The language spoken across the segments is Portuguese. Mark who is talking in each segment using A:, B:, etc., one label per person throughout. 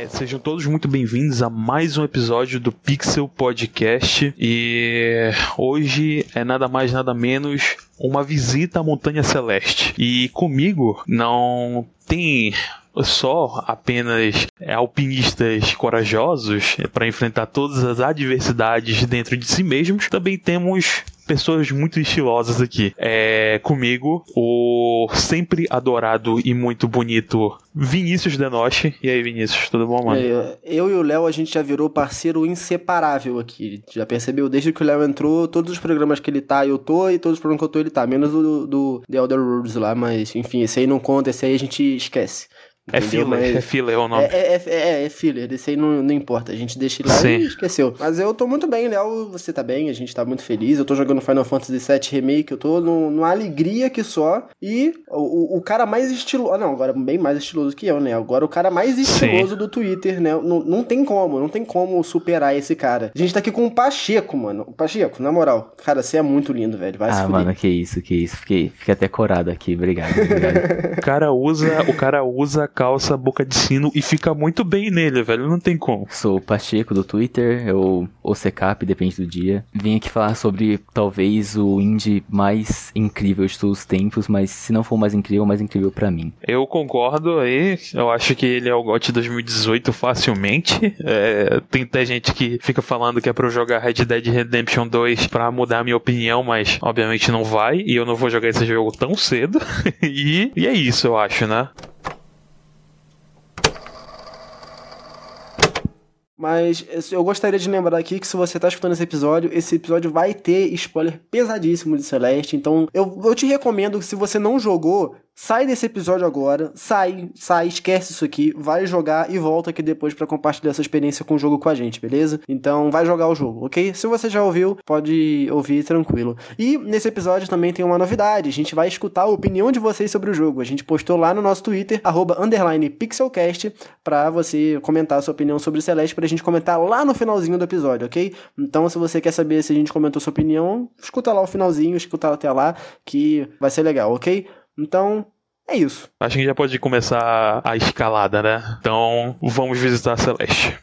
A: É, sejam todos muito bem-vindos a mais um episódio do Pixel Podcast. E hoje é nada mais, nada menos uma visita à Montanha Celeste. E comigo não tem só apenas é, alpinistas corajosos para enfrentar todas as adversidades dentro de si mesmos, também temos pessoas muito estilosas aqui. É, comigo, o sempre adorado e muito bonito Vinícius Denoche. E aí, Vinícius, tudo bom, mano?
B: É, eu e o Léo, a gente já virou parceiro inseparável aqui. Já percebeu? Desde que o Léo entrou, todos os programas que ele tá, eu tô, e todos os programas que eu tô, ele tá. Menos o do, do The Elder Worlds lá, mas enfim, esse aí não conta, esse aí a gente esquece.
A: É filler, Mas... é filler é o nome.
B: É, é, é, é filler, desse aí não, não importa. A gente deixa ele lá Sim. e esqueceu. Mas eu tô muito bem, Léo. Você tá bem, a gente tá muito feliz. Eu tô jogando Final Fantasy VII Remake, eu tô no, numa alegria que só. E o, o cara mais estiloso. Ah, não, agora bem mais estiloso que eu, né? Agora o cara mais estiloso Sim. do Twitter, né? Não, não tem como, não tem como superar esse cara. A gente tá aqui com o Pacheco, mano. O Pacheco, na moral. Cara, você é muito lindo, velho. Vai
C: ah, mano, que isso, que isso. Fiquei, fiquei até corado aqui. Obrigado, obrigado.
A: o cara usa, o cara usa calça boca de sino e fica muito bem nele, velho. Não tem como.
C: Sou o Pacheco do Twitter, ou o Secap, depende do dia. Vim aqui falar sobre talvez o indie mais incrível de todos os tempos, mas se não for o mais incrível, o mais incrível para mim.
A: Eu concordo aí. Eu acho que ele é o GOT 2018 facilmente. É, tem até gente que fica falando que é pra eu jogar Red Dead Redemption 2 pra mudar a minha opinião, mas obviamente não vai. E eu não vou jogar esse jogo tão cedo. e, e é isso, eu acho, né?
B: Mas eu gostaria de lembrar aqui que se você está escutando esse episódio, esse episódio vai ter spoiler pesadíssimo de Celeste. Então eu, eu te recomendo que se você não jogou, Sai desse episódio agora, sai, sai, esquece isso aqui, vai jogar e volta aqui depois para compartilhar essa experiência com o jogo com a gente, beleza? Então vai jogar o jogo, ok? Se você já ouviu, pode ouvir tranquilo. E nesse episódio também tem uma novidade, a gente vai escutar a opinião de vocês sobre o jogo. A gente postou lá no nosso Twitter, arroba, pixelcast, pra você comentar a sua opinião sobre Celeste, pra gente comentar lá no finalzinho do episódio, ok? Então se você quer saber se a gente comentou sua opinião, escuta lá o finalzinho, escuta até lá, que vai ser legal, ok? Então, é isso.
A: Acho que já pode começar a escalada, né? Então, vamos visitar a Celeste.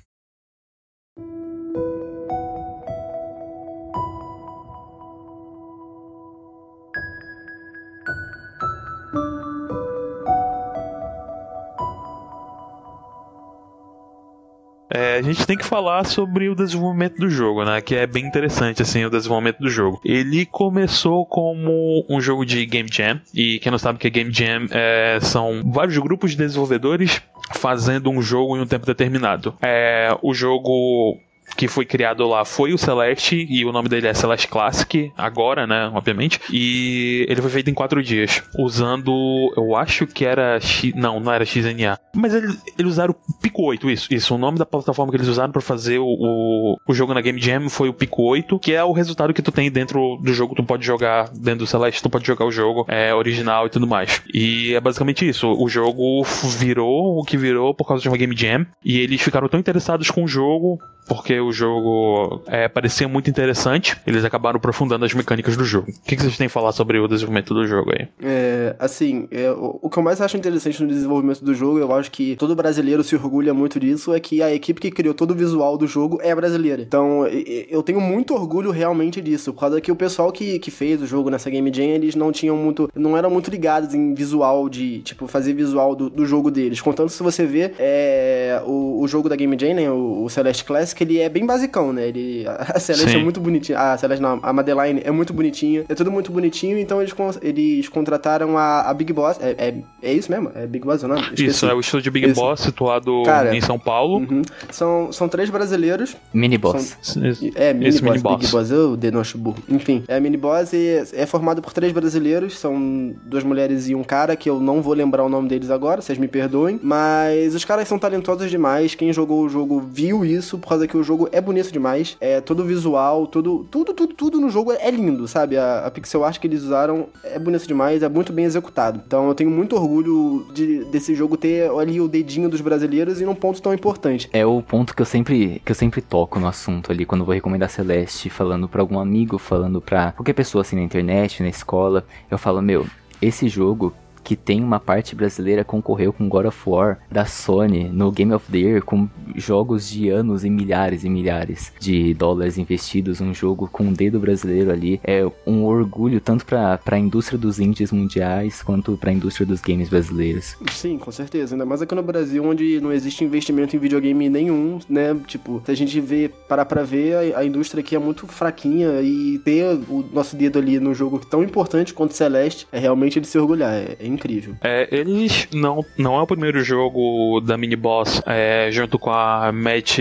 A: É, a gente tem que falar sobre o desenvolvimento do jogo, né? Que é bem interessante, assim, o desenvolvimento do jogo. Ele começou como um jogo de Game Jam, e quem não sabe que é Game Jam é, são vários grupos de desenvolvedores fazendo um jogo em um tempo determinado. É, o jogo que foi criado lá foi o Celeste, e o nome dele é Celeste Classic, agora, né, obviamente. E ele foi feito em quatro dias, usando, eu acho que era X, não, não era XNA. Mas eles, eles usaram o Pico 8, isso, isso. O nome da plataforma que eles usaram para fazer o, o, o, jogo na Game Jam foi o Pico 8, que é o resultado que tu tem dentro do jogo, tu pode jogar dentro do Celeste, tu pode jogar o jogo é, original e tudo mais. E é basicamente isso, o jogo virou o que virou por causa de uma Game Jam, e eles ficaram tão interessados com o jogo porque o jogo é, parecia muito interessante. Eles acabaram aprofundando as mecânicas do jogo. O que, que vocês têm a falar sobre o desenvolvimento do jogo aí?
B: É, assim, é, o, o, que eu mais acho interessante no desenvolvimento do jogo, eu acho que todo brasileiro se orgulha muito disso, é que a equipe que criou todo o visual do jogo é brasileira. Então, eu tenho muito orgulho realmente disso, por causa que o pessoal que, que fez o jogo nessa Game Jam, eles não tinham muito, não eram muito ligados em visual de, tipo, fazer visual do, do jogo deles. Contanto, se você vê é, o, o jogo da Game Jam, né, o, o Celeste Classic, ele é bem basicão, né? Ele, a Celeste Sim. é muito bonitinha. A Celeste não, a Madeline é muito bonitinha. É tudo muito bonitinho, então eles, eles contrataram a, a Big Boss. É, é, é isso mesmo? É Big Boss o nome?
A: Esqueci. Isso, é o estúdio Big isso. Boss, situado Cara, em São Paulo.
B: Uhum. São, são três brasileiros.
C: Mini Boss.
B: São, é, Mini Boss, mini Big Boss. Eu denocho burro. Enfim, é Mini Boss e é formado por três brasileiros. São duas mulheres e um cara, que eu não vou lembrar o nome deles agora, vocês me perdoem. Mas os caras são talentosos demais. Quem jogou o jogo viu isso, por causa que o jogo é bonito demais. É todo o visual, tudo, tudo, tudo, tudo no jogo é lindo, sabe? A, a pixel art que eles usaram é bonito demais, é muito bem executado. Então eu tenho muito orgulho de, desse jogo ter ali o dedinho dos brasileiros e num ponto tão importante.
C: É o ponto que eu sempre que eu sempre toco no assunto ali quando vou recomendar Celeste, falando para algum amigo, falando para qualquer pessoa assim na internet, na escola, eu falo, meu, esse jogo que tem uma parte brasileira, concorreu com God of War da Sony no Game of the Year com jogos de anos e milhares e milhares de dólares investidos, um jogo com um dedo brasileiro ali. É um orgulho tanto para a indústria dos indies mundiais quanto para a indústria dos games brasileiros.
B: Sim, com certeza. Ainda mais aqui no Brasil, onde não existe investimento em videogame nenhum, né? Tipo, se a gente vê, parar pra ver, a, a indústria aqui é muito fraquinha e ter o nosso dedo ali no jogo tão importante quanto Celeste é realmente de se orgulhar. É, é incrível.
A: É, eles não, não é o primeiro jogo da mini boss é, junto com a Match,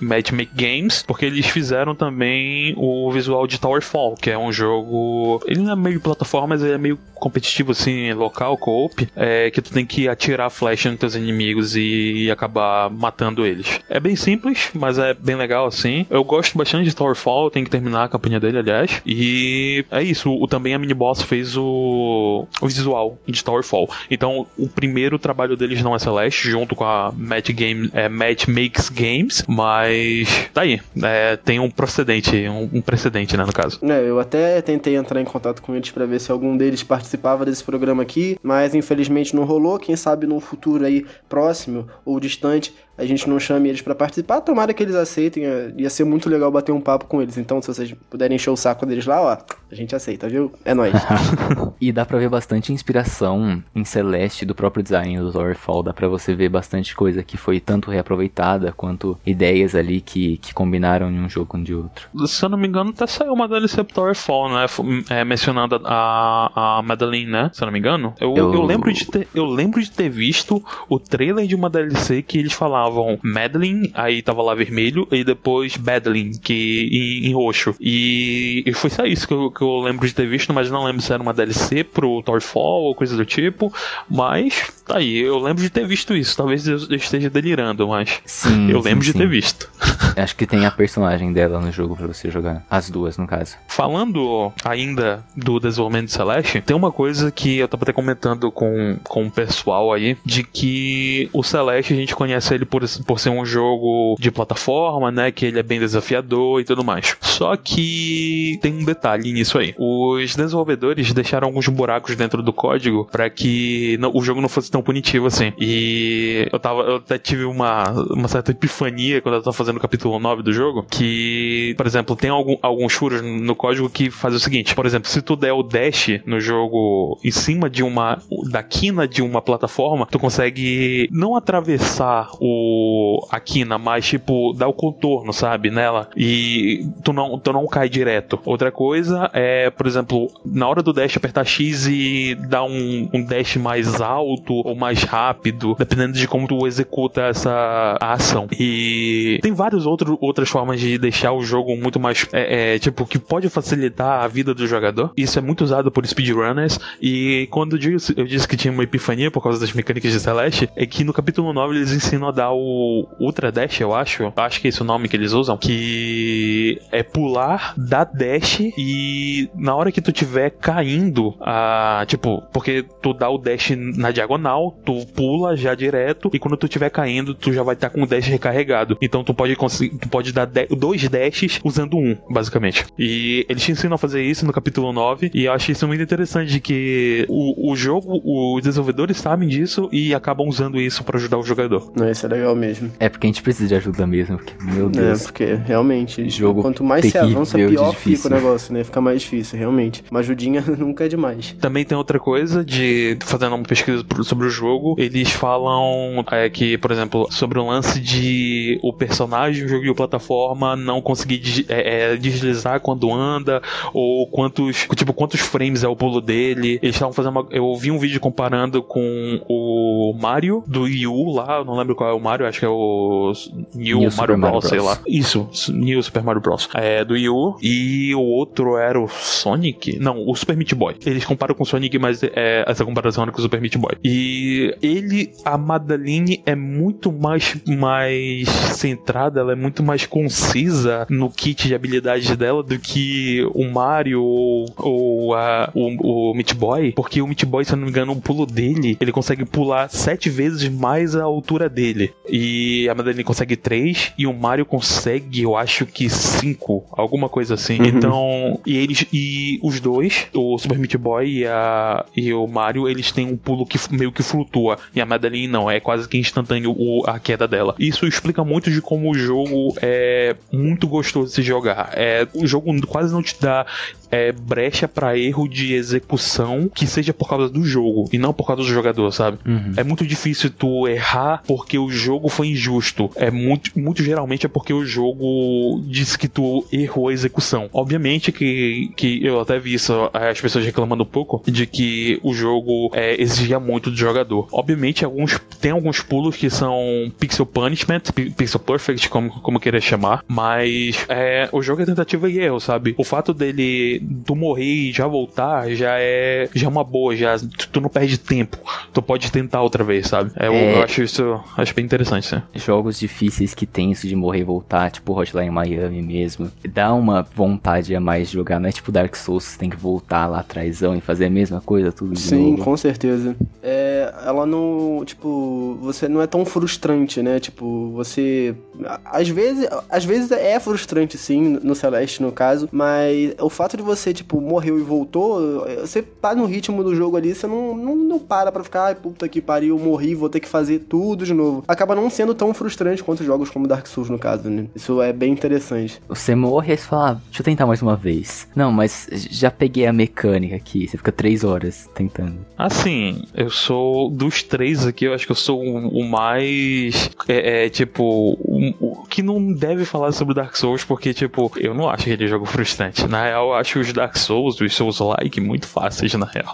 A: Match Make Games, porque eles fizeram também o visual de Towerfall, que é um jogo. Ele não é meio plataforma, mas ele é meio competitivo assim, local, co-op, é, que tu tem que atirar flecha nos teus inimigos e acabar matando eles. É bem simples, mas é bem legal assim. Eu gosto bastante de Towerfall, tem que terminar a campanha dele, aliás. E é isso, o, também a mini boss fez o, o visual de Towerfall. Então, o primeiro trabalho deles não é Celeste, junto com a Match Game, é, Match Makes Games, mas tá aí, é, tem um precedente, um, um, precedente, né, no caso.
B: É, eu até tentei entrar em contato com eles para ver se algum deles participava desse programa aqui, mas infelizmente não rolou. Quem sabe num futuro aí próximo ou distante a gente não chame eles para participar, tomara que eles aceitem. É, ia ser muito legal bater um papo com eles. Então, se vocês puderem encher o saco deles lá, ó, a gente aceita, viu? É nóis.
C: e dá pra ver bastante inspiração em Celeste do próprio design do Towerfall. Dá pra você ver bastante coisa que foi tanto reaproveitada quanto ideias ali que, que combinaram em um jogo com de outro.
A: Se eu não me engano, até saiu uma DLC pro Towerfall, né? É, mencionando a, a Madeline, né? Se eu não me engano. Eu, eu... eu, lembro de ter, eu lembro de ter visto o trailer de uma DLC que eles falavam chamavam Madeline, aí tava lá vermelho, e depois Madeline, que em, em roxo. E, e, foi só isso que eu, que eu, lembro de ter visto, mas não lembro se era uma DLC pro Towerfall ou coisa do tipo. Mas tá aí, eu lembro de ter visto isso. Talvez eu esteja delirando, mas sim, eu lembro sim, de sim. ter visto.
C: Acho que tem a personagem dela no jogo para você jogar. As duas, no caso.
A: Falando ainda do desenvolvimento de Celeste, tem uma coisa que eu tava até comentando com, com o pessoal aí, de que o Celeste a gente conhece ele por por, por ser um jogo de plataforma, né? Que ele é bem desafiador e tudo mais. Só que tem um detalhe nisso aí. Os desenvolvedores deixaram alguns buracos dentro do código para que não, o jogo não fosse tão punitivo assim. E eu tava, eu até tive uma, uma certa epifania quando eu tava fazendo o capítulo 9 do jogo, que, por exemplo, tem algum, alguns furos no código que faz o seguinte, por exemplo, se tu der o dash no jogo em cima de uma da quina de uma plataforma, tu consegue não atravessar o a quina, mas tipo, dá o contorno, sabe, nela. E tu não, tu não cai direto. Outra coisa é, por exemplo, na hora do dash apertar X e dar um, um dash mais alto ou mais rápido, dependendo de como tu executa essa ação. E tem várias outro, outras formas de deixar o jogo muito mais, é, é, tipo, que pode facilitar a vida do jogador. Isso é muito usado por speedrunners. E quando eu disse, eu disse que tinha uma epifania por causa das mecânicas de Celeste, é que no capítulo 9 eles ensinam a dar o Ultra Dash, eu acho. Acho que é esse o nome que eles usam. Que é pular, dar dash e na hora que tu tiver caindo, a, tipo, porque tu dá o dash na diagonal, tu pula já direto e quando tu tiver caindo, tu já vai estar tá com o dash recarregado. Então tu pode conseguir, tu pode dar dois dashes usando um, basicamente. E eles te ensinam a fazer isso no capítulo 9 e eu acho isso muito interessante de que o, o jogo, os desenvolvedores sabem disso e acabam usando isso para ajudar o jogador.
B: Isso é legal mesmo.
C: É porque a gente precisa de ajuda mesmo, porque, meu é, Deus.
B: É, porque realmente, jogo quanto mais se avança, pior fica o negócio, né? Fica mais difícil, realmente. Uma ajudinha nunca é demais.
A: Também tem outra coisa de, fazendo uma pesquisa sobre o jogo, eles falam é, que, por exemplo, sobre o lance de o personagem do jogo de plataforma não conseguir é, é, deslizar quando anda, ou quantos, tipo, quantos frames é o pulo dele. Eles estavam fazendo uma, Eu vi um vídeo comparando com o Mario do Wii U lá, eu não lembro qual é o Mario, acho que é o New, New Mario, Bros, Bros, sei lá. Isso, New Super Mario Bros. É do Wii U. E o outro era o Sonic? Não, o Super Meat Boy. Eles comparam com o Sonic, mas é, essa comparação é com o Super Meat Boy. E ele, a Madeline é muito mais, mais centrada, ela é muito mais concisa no kit de habilidades dela do que o Mario ou, ou a, o, o Meat Boy, porque o Meat Boy, se eu não me engano, o pulo dele, ele consegue pular sete vezes mais a altura dele. E a Madeline consegue três, e o Mario consegue, eu acho que cinco, alguma coisa assim. Uhum. Então, e eles, e os dois, o Super Meat Boy e, a, e o Mario, eles têm um pulo que meio que flutua, e a Madeline não, é quase que instantâneo o, a queda dela. Isso explica muito de como o jogo é muito gostoso de se jogar. É, o jogo quase não te dá é, brecha para erro de execução que seja por causa do jogo e não por causa do jogador, sabe? Uhum. É muito difícil tu errar porque o jogo foi injusto. É muito, muito geralmente é porque o jogo disse que tu errou a execução. Obviamente que, que eu até vi isso, as pessoas reclamando um pouco de que o jogo é, exigia muito do jogador. Obviamente alguns tem alguns pulos que são pixel punishment, pixel perfect, como, como querer chamar, mas é, o jogo é tentativa e erro, sabe? O fato dele tu morrer e já voltar já é já é uma boa, já tu não perde tempo. Tu pode tentar outra vez, sabe? É, é... Eu acho isso acho bem interessante, né?
C: Jogos difíceis que tem isso de morrer e voltar, tipo Hotline Miami mesmo, dá uma vontade a mais de jogar, não é tipo Dark Souls, você tem que voltar lá atrás e fazer a mesma coisa tudo de
B: Sim,
C: novo.
B: com certeza. É, ela não, tipo, você não é tão frustrante, né? Tipo, você às vezes, às vezes é frustrante sim no Celeste no caso, mas o fato de você, tipo, morreu e voltou, você tá no ritmo do jogo ali, você não, não, não para pra ficar, ai, puta que pariu, morri, vou ter que fazer tudo de novo. Acaba não sendo tão frustrante quanto jogos como Dark Souls, no caso, né? Isso é bem interessante.
C: Você morre e você fala, ah, deixa eu tentar mais uma vez. Não, mas já peguei a mecânica aqui, você fica três horas tentando.
A: Assim, eu sou dos três aqui, eu acho que eu sou o, o mais. É, é tipo, o, o, que não deve falar sobre Dark Souls, porque, tipo, eu não acho aquele jogo frustrante. Na real, eu acho acho os Dark Souls, os Souls-like, muito fáceis, na real.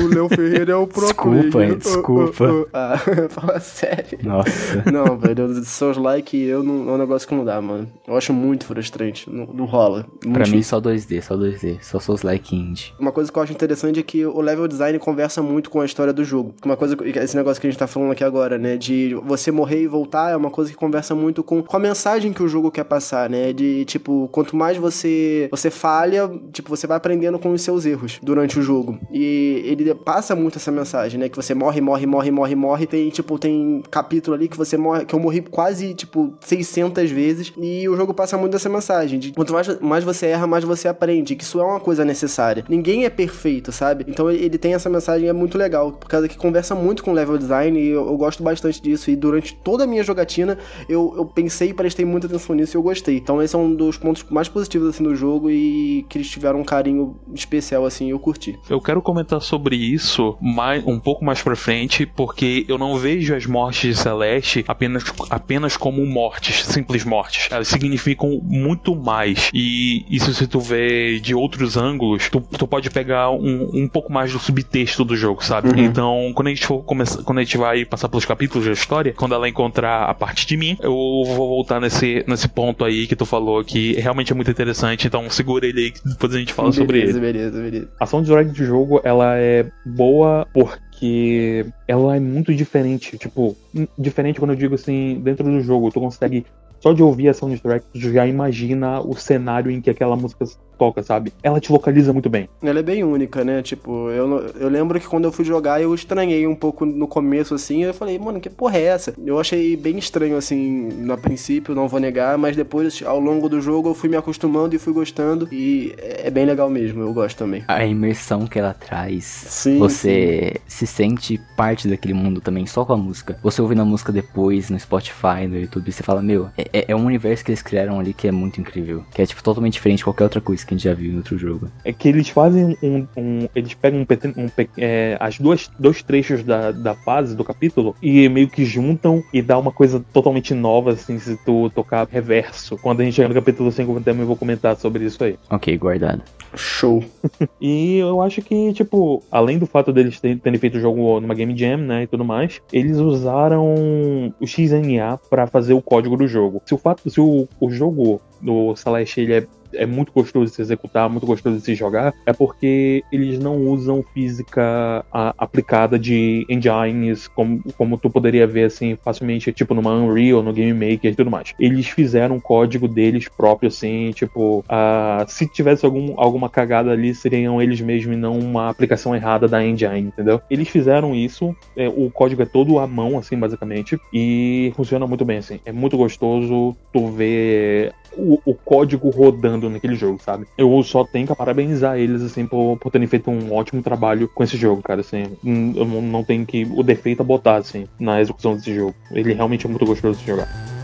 B: O Léo Ferreira é o próprio.
C: Desculpa, desculpa. Uh, uh, uh.
B: Ah, fala sério.
C: Nossa.
B: Não, velho, Souls-like eu não, é um negócio que não dá, mano. Eu acho muito frustrante. Não, não rola.
C: Muito pra mim, só 2D, só 2D. Só Souls-like indie.
B: Uma coisa que eu acho interessante é que o level design conversa muito com a história do jogo. Uma coisa, esse negócio que a gente tá falando aqui agora, né? De você morrer e voltar é uma coisa que conversa muito com, com a mensagem que o jogo quer passar, né? De, tipo, quanto mais você, você falha, tipo, você vai aprendendo com os seus erros durante o jogo. E ele passa muito essa mensagem, né? Que você morre, morre, morre, morre, morre. Tem, tipo, tem capítulo ali que você morre, que eu morri quase, tipo, 600 vezes. E o jogo passa muito essa mensagem de quanto mais, mais você erra, mais você aprende. Que isso é uma coisa necessária. Ninguém é perfeito, sabe? Então ele tem essa mensagem, é muito legal. Por causa que conversa muito com level design. E eu, eu gosto bastante disso. E durante toda a minha jogatina, eu, eu pensei e prestei muita atenção nisso e eu gostei. Então esse é um dos pontos mais positivos, assim, do jogo. E que tiveram um carinho especial, assim, eu curti.
A: Eu quero comentar sobre isso mais, um pouco mais pra frente, porque eu não vejo as mortes de Celeste apenas, apenas como mortes, simples mortes. Elas significam muito mais. E isso se tu vê de outros ângulos, tu, tu pode pegar um, um pouco mais do subtexto do jogo, sabe? Uhum. Então, quando a gente for começar, quando a gente vai passar pelos capítulos da história, quando ela encontrar a parte de mim, eu vou voltar nesse, nesse ponto aí que tu falou que realmente é muito interessante. Então, segura ele aí que depois a gente fala beleza, sobre
B: ele. Beleza, beleza.
A: A soundtrack de jogo, ela é boa porque ela é muito diferente. Tipo, diferente quando eu digo assim, dentro do jogo, tu consegue só de ouvir a soundtrack, tu já imagina o cenário em que aquela música toca, sabe? Ela te localiza muito bem.
B: Ela é bem única, né? Tipo, eu, eu lembro que quando eu fui jogar, eu estranhei um pouco no começo, assim. Eu falei, mano, que porra é essa? Eu achei bem estranho, assim, no princípio, não vou negar, mas depois, ao longo do jogo, eu fui me acostumando e fui gostando. E é bem legal mesmo, eu gosto também.
C: A imersão que ela traz.
B: Sim.
C: Você sim. se sente parte daquele mundo também, só com a música. Você ouvindo a música depois no Spotify, no YouTube, você fala, meu, é, é, é um universo que eles criaram ali que é muito incrível. Que é, tipo, totalmente diferente de qualquer outra coisa que a gente já viu em outro jogo.
A: É que eles fazem um. um eles pegam um, um é, as duas dois trechos da, da fase, do capítulo, e meio que juntam e dá uma coisa totalmente nova, assim, se tu tocar reverso. Quando a gente chegar no capítulo 5, eu também vou comentar sobre isso aí.
C: Ok, guardado.
B: Show.
A: e eu acho que, tipo, além do fato deles terem feito o jogo numa Game Jam, né, e tudo mais, eles usaram o XNA para fazer o código do jogo. Se o fato, se o, o jogo do Celeste ele é é muito gostoso de se executar, muito gostoso de se jogar, é porque eles não usam física a, aplicada de engines como, como tu poderia ver assim facilmente, tipo numa Unreal, no Game Maker e tudo mais. Eles fizeram um código deles próprio, assim, tipo, uh, se tivesse algum, alguma cagada ali, seriam eles mesmos e não uma aplicação errada da engine, entendeu? Eles fizeram isso, é, o código é todo à mão, assim, basicamente, e funciona muito bem, assim. É muito gostoso tu ver o, o, código rodando naquele jogo, sabe? Eu só tenho que parabenizar eles, assim, por, por terem feito um ótimo trabalho com esse jogo, cara, assim. Eu não tenho que o defeito a botar, assim, na execução desse jogo. Ele realmente é muito gostoso de jogar.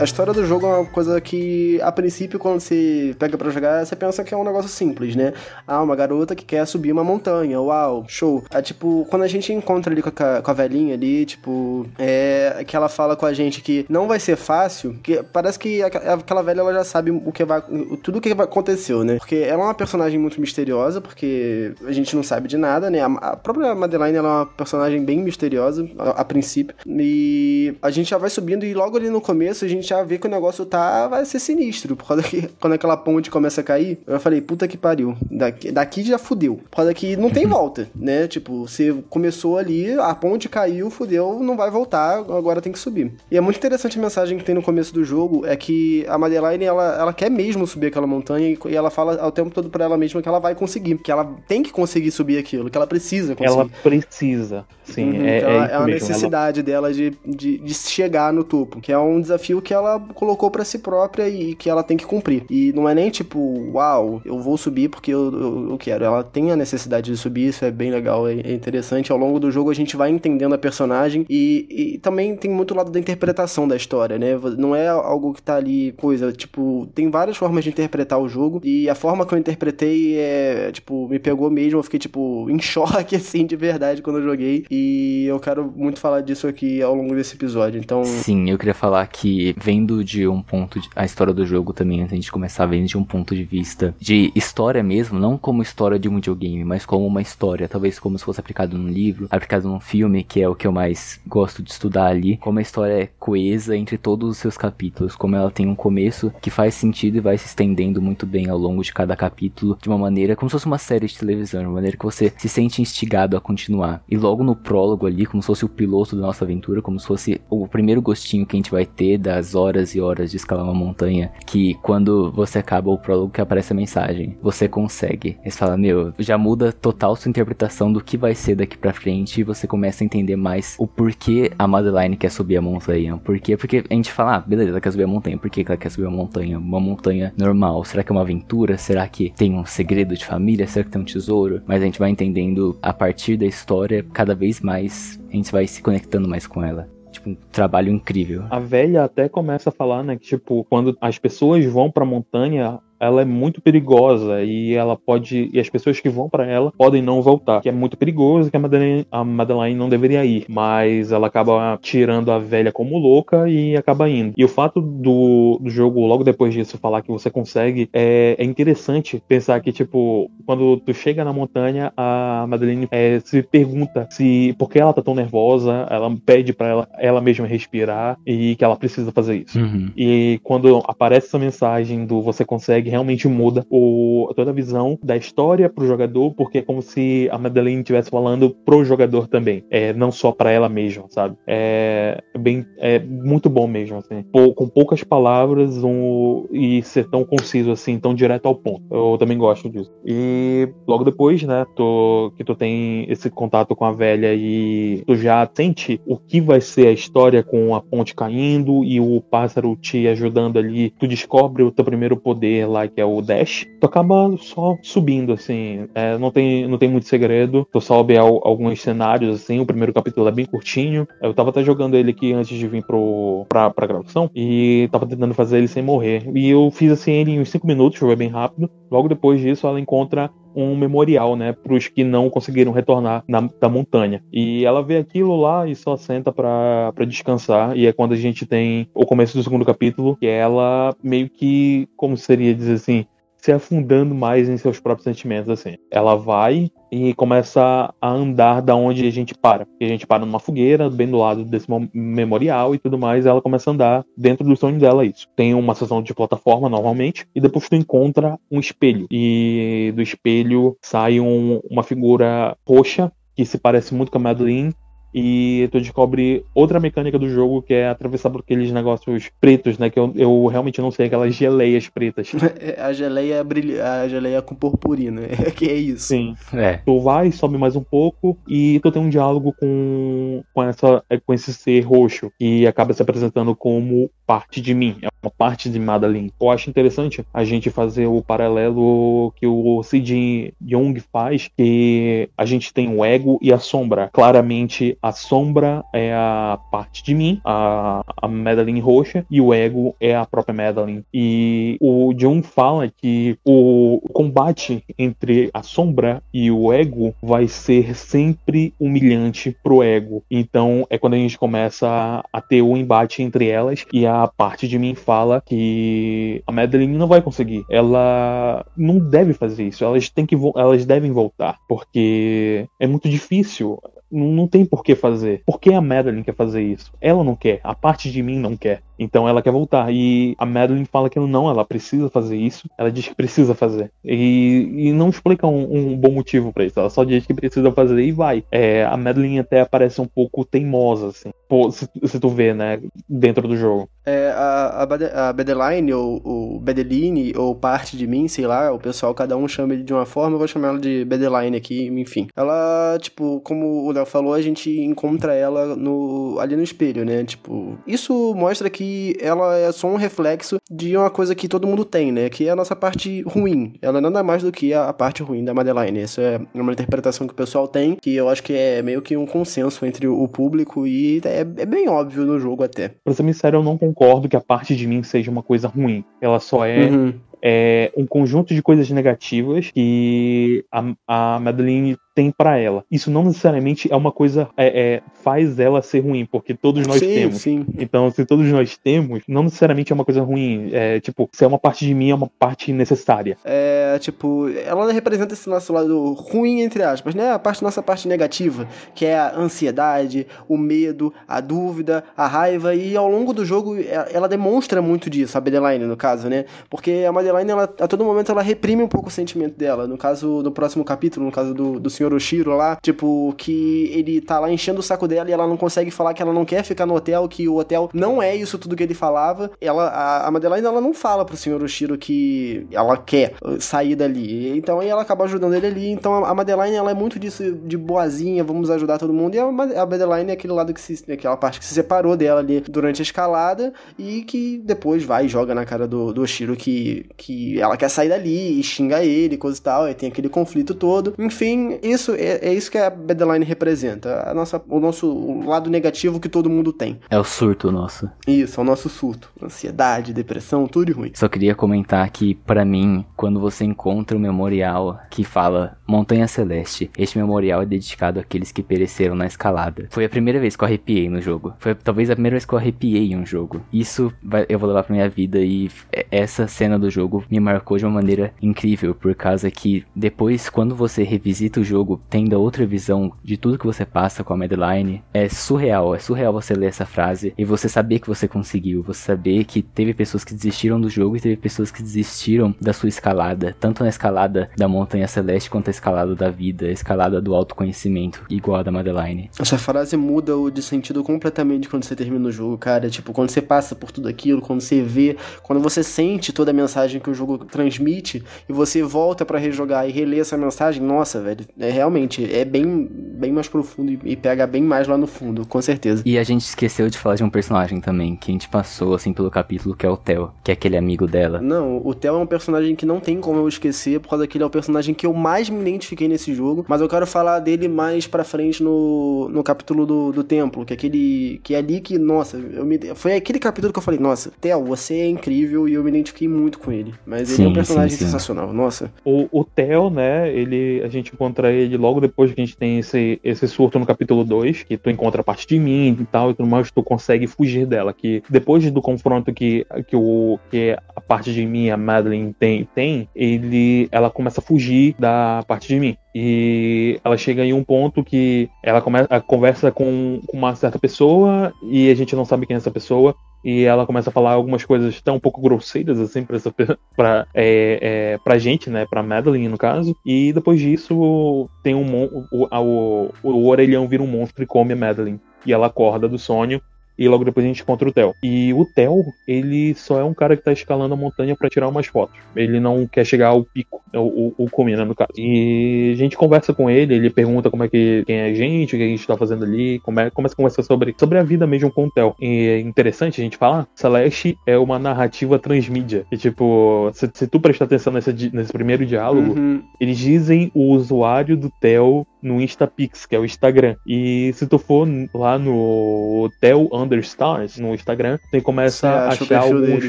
B: A história do jogo é uma coisa que, a princípio, quando você pega para jogar, você pensa que é um negócio simples, né? Ah, uma garota que quer subir uma montanha, uau, show. É tipo, quando a gente encontra ali com a, com a velhinha ali, tipo, é que ela fala com a gente que não vai ser fácil, que parece que aquela velha ela já sabe o que vai, tudo o que aconteceu, né? Porque ela é uma personagem muito misteriosa, porque a gente não sabe de nada, né? A, a própria Madeline ela é uma personagem bem misteriosa, a, a princípio, e a gente já vai subindo e logo ali no começo a gente já vê que o negócio tá, vai ser sinistro. Por causa que quando aquela ponte começa a cair, eu falei, puta que pariu. Daqui, daqui já fudeu. Por causa que não tem volta, né? Tipo, você começou ali, a ponte caiu, fudeu, não vai voltar, agora tem que subir. E é muito interessante a mensagem que tem no começo do jogo, é que a Madeline, ela, ela quer mesmo subir aquela montanha e, ela fala ao tempo todo pra ela mesma que ela vai conseguir, que ela tem que conseguir subir aquilo, que ela precisa conseguir.
A: Ela precisa, sim. Uhum, é,
B: então
A: é,
B: é uma necessidade ela... dela de, de, de chegar no topo, que é um desafio que ela ela colocou para si própria e que ela tem que cumprir. E não é nem tipo, uau, eu vou subir porque eu, eu, eu quero. Ela tem a necessidade de subir, isso é bem legal, é, é interessante. Ao longo do jogo a gente vai entendendo a personagem e, e também tem muito lado da interpretação da história, né? Não é algo que tá ali, coisa, tipo, tem várias formas de interpretar o jogo e a forma que eu interpretei é, tipo, me pegou mesmo, eu fiquei, tipo, em choque, assim, de verdade quando eu joguei e eu quero muito falar disso aqui ao longo desse episódio, então...
C: Sim, eu queria falar que vendo de um ponto de, a história do jogo também, antes a gente começar vendo de um ponto de vista de história mesmo, não como história de um videogame, mas como uma história, talvez como se fosse aplicado num livro, aplicado num filme, que é o que eu mais gosto de estudar ali, como a história é coesa entre todos os seus capítulos, como ela tem um começo que faz sentido e vai se estendendo muito bem ao longo de cada capítulo, de uma maneira como se fosse uma série de televisão, de uma maneira que você se sente instigado a continuar. E logo no prólogo ali, como se fosse o piloto da nossa aventura, como se fosse o primeiro gostinho que a gente vai ter das horas e horas de escalar uma montanha que quando você acaba o prólogo que aparece a mensagem, você consegue. Você fala, meu, já muda total sua interpretação do que vai ser daqui pra frente e você começa a entender mais o porquê a Madeline quer subir a montanha. Por quê? Porque a gente fala, ah, beleza, ela quer subir a montanha. Por que ela quer subir a montanha? Uma montanha normal. Será que é uma aventura? Será que tem um segredo de família? Será que tem um tesouro? Mas a gente vai entendendo a partir da história, cada vez mais a gente vai se conectando mais com ela. Tipo, um trabalho incrível.
A: A velha até começa a falar, né, que, tipo, quando as pessoas vão pra montanha, ela é muito perigosa e ela pode e as pessoas que vão para ela podem não voltar, que é muito perigoso que a Madeline, a Madeline não deveria ir, mas ela acaba tirando a velha como louca e acaba indo. E o fato do, do jogo logo depois disso falar que você consegue é, é interessante pensar que tipo quando tu chega na montanha a Madeline é, se pergunta se por que ela tá tão nervosa, ela pede para ela ela mesma respirar e que ela precisa fazer isso.
C: Uhum.
A: E quando aparece essa mensagem do você consegue realmente muda o, toda a visão da história pro jogador, porque é como se a Madeline estivesse falando pro jogador também, é, não só para ela mesma, sabe? É bem, é muito bom mesmo, assim, com poucas palavras um, e ser tão conciso assim, tão direto ao ponto. Eu também gosto disso. E logo depois, né, tu, que tu tem esse contato com a velha e tu já sente o que vai ser a história com a ponte caindo e o pássaro te ajudando ali, tu descobre o teu primeiro poder lá lá, que é o Dash, tu acaba só subindo, assim. É, não, tem, não tem muito segredo. Tu sobe ao, alguns cenários, assim. O primeiro capítulo é bem curtinho. Eu tava até jogando ele aqui antes de vir pro, pra, pra gravação. E tava tentando fazer ele sem morrer. E eu fiz assim ele em uns 5 minutos, joguei bem rápido. Logo depois disso, ela encontra um memorial, né, para os que não conseguiram retornar na, da montanha. E ela vê aquilo lá e só senta para descansar. E é quando a gente tem o começo do segundo capítulo, que ela meio que, como seria dizer assim, se afundando mais em seus próprios sentimentos, assim. Ela vai e começa a andar da onde a gente para. E a gente para numa fogueira, bem do lado desse memorial e tudo mais, ela começa a andar dentro do sonho dela, isso. Tem uma sessão de plataforma, normalmente, e depois tu encontra um espelho. E do espelho sai um, uma figura roxa, que se parece muito com a Madeline, e tu descobre outra mecânica do jogo que é atravessar por aqueles negócios pretos, né? Que eu, eu realmente não sei, aquelas geleias pretas.
B: É, a geleia brilha, a geleia com purpurina, é que é isso.
A: Sim. É. Tu vai, sobe mais um pouco e tu tem um diálogo com, com, essa, com esse ser roxo que acaba se apresentando como parte de mim, é uma parte de Madeline. Eu acho interessante a gente fazer o paralelo que o Sid Young faz, que a gente tem o ego e a sombra. Claramente a sombra é a parte de mim, a, a Madeline roxa, e o ego é a própria Madeline. E o John fala que o combate entre a sombra e o ego vai ser sempre humilhante pro ego. Então é quando a gente começa a, ter o embate entre elas e a parte de mim fala que a Madeline não vai conseguir. Ela não deve fazer isso. Elas têm que elas devem voltar, porque é muito difícil não tem por que fazer. Por que a Madeline quer fazer isso? Ela não quer, a parte de mim não quer. Então ela quer voltar. E a Madeline fala que não, ela precisa fazer isso. Ela diz que precisa fazer. E, e não explica um, um bom motivo para isso. Ela só diz que precisa fazer e vai. É, a Madeline até parece um pouco teimosa, assim. Pô, se, se, tu vê, né, dentro do jogo.
B: É, a, a, Bedeline, ou, ou Bedeline, ou parte de mim, sei lá, o pessoal, cada um chama ele de uma forma, eu vou chamar ela de Bedeline aqui, enfim. Ela, tipo, como o Léo falou, a gente encontra ela no, ali no espelho, né? Tipo, isso mostra que ela é só um reflexo de uma coisa que todo mundo tem, né? Que é a nossa parte ruim. Ela é nada mais do que a, parte ruim da Madeline. Isso é uma interpretação que o pessoal tem, que eu acho que é meio que um consenso entre o público e é, é bem óbvio no jogo até.
A: Pra ser sincero, eu não concordo que a parte de mim seja uma coisa ruim. Ela só é uhum é um conjunto de coisas negativas que a, a Madeline tem para ela. Isso não necessariamente é uma coisa é, é, faz ela ser ruim, porque todos nós sim, temos. Sim. Então, se todos nós temos, não necessariamente é uma coisa ruim. É tipo, se é uma parte de mim, é uma parte necessária.
B: É tipo, ela representa esse nosso lado ruim entre aspas, né? A parte nossa parte negativa, que é a ansiedade, o medo, a dúvida, a raiva e ao longo do jogo ela demonstra muito disso, a Bedeline no caso, né? Porque a Madeline ela a todo momento ela reprime um pouco o sentimento dela. No caso do próximo capítulo, no caso do, do senhor Oshiro lá, tipo, que ele tá lá enchendo o saco dela e ela não consegue falar que ela não quer ficar no hotel, que o hotel não é isso tudo que ele falava. Ela, a, a Madeline, ela não fala pro senhor Oshiro que ela quer uh, sair dali. Então aí ela acaba ajudando ele ali. Então a Madeline, ela é muito disso de boazinha, vamos ajudar todo mundo. E a, a Madeline é aquele lado que se, aquela parte que se separou dela ali durante a escalada e que depois vai e joga na cara do, do Oshiro que, que ela quer sair dali e xinga ele, coisa e tal. E tem aquele conflito todo. Enfim, isso é, é, isso que a Badeline representa. A nossa, o nosso lado negativo que todo mundo tem.
C: É o surto nosso.
B: Isso, é o nosso surto. Ansiedade, depressão, tudo ruim.
C: Só queria comentar que, para mim, quando você encontra o um memorial que fala Montanha Celeste, este memorial é dedicado àqueles que pereceram na escalada. Foi a primeira vez que eu arrepiei no jogo. Foi talvez a primeira vez que eu arrepiei em um jogo. Isso vai, eu vou levar pra minha vida e essa cena do jogo me marcou de uma maneira incrível, por causa que depois, quando você revisita o jogo, jogo tendo outra visão de tudo que você passa com a Madeline, é surreal. É surreal você ler essa frase e você saber que você conseguiu. Você saber que teve pessoas que desistiram do jogo e teve pessoas que desistiram da sua escalada. Tanto na escalada da Montanha Celeste quanto a escalada da vida, a escalada do autoconhecimento, igual a da Madeline.
B: Essa frase muda o de sentido completamente quando você termina o jogo, cara. Tipo, quando você passa por tudo aquilo, quando você vê, quando você sente toda a mensagem que o jogo transmite e você volta para rejogar e reler essa mensagem, nossa, velho, é realmente é bem, bem mais profundo e, pega bem mais lá no fundo, com certeza.
C: E a gente esqueceu de falar de um personagem também, que a gente passou assim pelo capítulo, que é o Theo, que é aquele amigo dela.
B: Não, o Theo é um personagem que não tem como eu esquecer, por causa que ele é o personagem que eu mais me identifiquei nesse jogo, mas eu quero falar dele mais pra frente no, no capítulo do, do templo, que é aquele. que é ali que, nossa, eu me, foi aquele capítulo que eu falei, nossa, Theo, você é incrível e eu me identifiquei muito com ele. Mas sim, ele é um personagem sim, sim. sensacional, nossa.
A: O, o Theo, né, ele, a gente encontra ele ele logo depois que a gente tem esse, esse surto no capítulo 2, que tu encontra a parte de mim e tal, e tudo mais, tu consegue fugir dela. Que depois do confronto que, que, o, que a parte de mim, a Madeline, tem, tem ele, ela começa a fugir da parte de mim. E ela chega em um ponto que ela começa, conversa com, com uma certa pessoa e a gente não sabe quem é essa pessoa e ela começa a falar algumas coisas até um pouco grosseiras, assim, pra, essa, pra, é, é, pra gente, né, pra Madeline, no caso, e depois disso tem um o, o, o orelhão vira um monstro e come a Madeline, e ela acorda do sonho, e logo depois a gente encontra o Theo. E o Theo, ele só é um cara que tá escalando a montanha para tirar umas fotos. Ele não quer chegar ao pico, o, o, cume, né, no caso. E a gente conversa com ele, ele pergunta como é que quem é a gente, o que a gente tá fazendo ali, como é, começa a conversar sobre, sobre a vida mesmo com o Theo. E é interessante a gente falar, Celeste é uma narrativa transmídia. E tipo, se, se tu prestar atenção nesse, nesse primeiro diálogo, uhum. eles dizem o usuário do Theo no Instapix, que é o Instagram. E se tu for lá no Theo Understars, no Instagram, você começa a achar alguns, dele,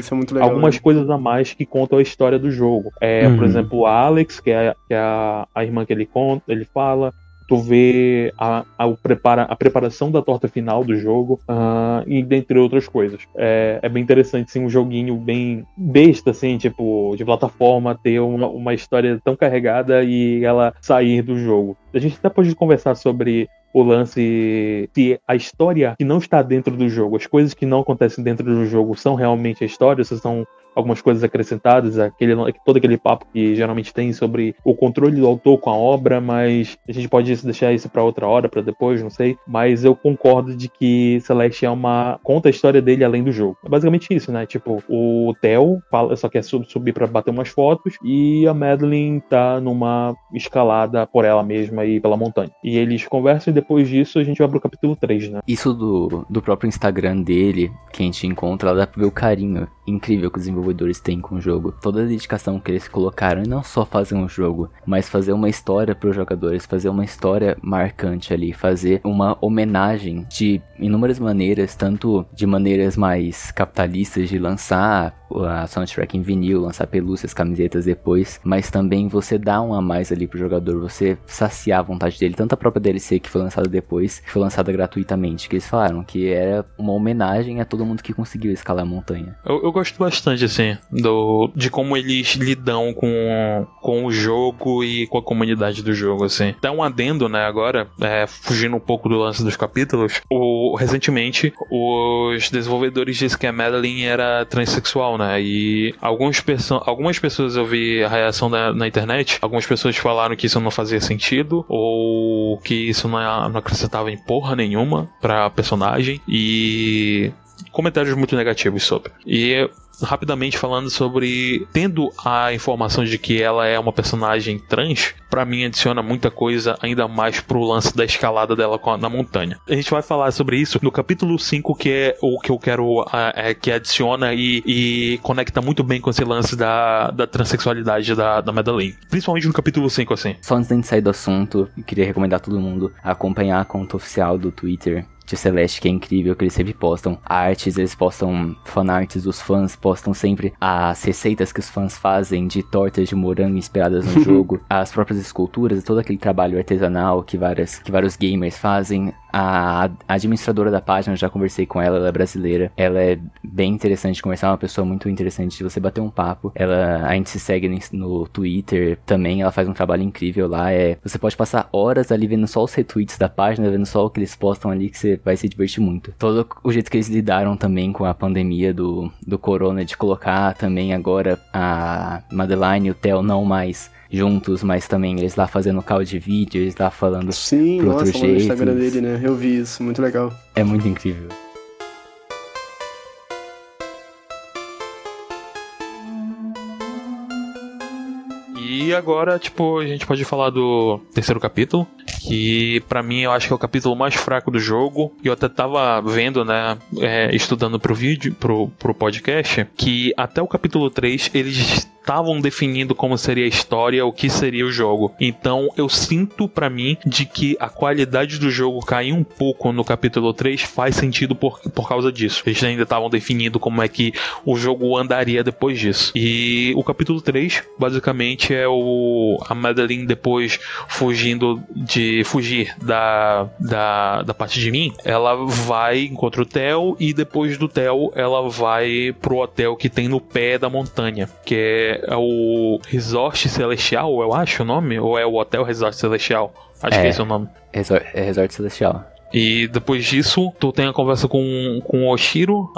A: é legal, algumas né? coisas a mais que contam a história do jogo. É, uhum. por exemplo, a Alex, que é, que é a, a irmã que ele conta, ele fala tu vê a, a, prepara, a preparação da torta final do jogo uh, e dentre outras coisas. É, é bem interessante, sim, um joguinho bem besta, assim, tipo, de plataforma, ter uma, uma história tão carregada e ela sair do jogo. A gente até pode conversar sobre o lance se a história que não está dentro do jogo, as coisas que não acontecem dentro do jogo são realmente a história, se são algumas coisas acrescentadas, aquele, todo aquele papo que geralmente tem sobre o controle do autor com a obra, mas a gente pode deixar isso para outra hora, para depois, não sei. Mas eu concordo de que Celeste é uma conta a história dele além do jogo. É basicamente isso, né? Tipo, o Theo fala, só quer subir para bater umas fotos e a Madeline tá numa escalada por ela mesma e pela montanha. E eles conversam e depois disso a gente vai pro capítulo 3, né?
C: Isso do, do próprio Instagram dele, que a gente encontra, dá pra ver o carinho incrível que os desenvolvedores têm com o jogo. Toda a dedicação que eles colocaram, e não só fazer um jogo, mas fazer uma história para os jogadores, fazer uma história marcante ali, fazer uma homenagem de inúmeras maneiras, tanto de maneiras mais capitalistas de lançar a soundtrack em vinil, lançar pelúcias, camisetas depois, mas também você dá um a mais ali pro jogador, você saciar a vontade dele, tanto a própria DLC que foi lançada depois, que foi lançada gratuitamente, que eles falaram que era uma homenagem a todo mundo que conseguiu escalar a montanha.
D: Eu, eu gosto bastante, assim, do, de como eles lidam com, com o jogo e com a comunidade do jogo, assim. Até um adendo, né, agora, é, fugindo um pouco do lance dos capítulos, o, recentemente os desenvolvedores disseram que a Madeline era transexual, né? E algumas, algumas pessoas eu vi a reação na, na, internet, algumas pessoas falaram que isso não fazia sentido, ou que isso não, não acrescentava em porra nenhuma pra personagem, e comentários muito negativos sobre. E rapidamente falando sobre tendo a informação de que ela é uma personagem trans, para mim adiciona muita coisa ainda mais pro lance da escalada dela na montanha. A gente vai falar sobre isso no capítulo 5, que é o que eu quero é, que adiciona e, e, conecta muito bem com esse lance da, da transexualidade da, da Madeline. Principalmente no capítulo 5, assim.
C: Só antes de sair do assunto, queria recomendar a todo mundo acompanhar a conta oficial do Twitter de Celeste, que é incrível, que eles sempre postam artes, eles postam fanarts dos fãs, postam sempre as receitas que os fãs fazem de tortas de morango inspiradas no jogo, as próprias esculturas, todo aquele trabalho artesanal que, várias, que vários gamers fazem. A, administradora da página, já conversei com ela, ela é brasileira. Ela é bem interessante de conversar, é uma pessoa muito interessante de você bater um papo. Ela, a gente se segue no, no Twitter também, ela faz um trabalho incrível lá. É, você pode passar horas ali vendo só os retweets da página, vendo só o que eles postam ali, que você vai se divertir muito. Todo o jeito que eles lidaram também com a pandemia do, do corona, de colocar também agora a Madeline e o Theo não mais juntos, mas também eles lá fazendo call de vídeo, eles lá falando
B: Sim,
C: pro
B: nossa,
C: outro jeito.
B: Sim, Instagram dele, né? Eu vi isso, muito legal.
C: É muito incrível.
D: E agora, tipo, a gente pode falar do terceiro capítulo, que para mim eu acho que é o capítulo mais fraco do jogo. E eu até tava vendo, né, é, estudando pro vídeo, pro, pro podcast, que até o capítulo 3 eles
A: estavam definindo como seria a história, o que seria o jogo. Então eu sinto para mim de que a qualidade do jogo cair um pouco no capítulo 3 faz sentido por, por causa disso. Eles ainda estavam definindo como é que o jogo andaria depois disso. E o capítulo 3 basicamente é o a Madeline depois fugindo de fugir da, da, da parte de mim, ela vai encontra o Theo e depois do Theo ela vai pro hotel que tem no pé da montanha, que é o Resort Celestial, eu acho o nome, ou é o Hotel Resort Celestial? Acho
C: É.
A: que é esse o nome.
C: Resort, é Resort Celestial.
A: E depois disso, tu tem a conversa com, com o Oshiro.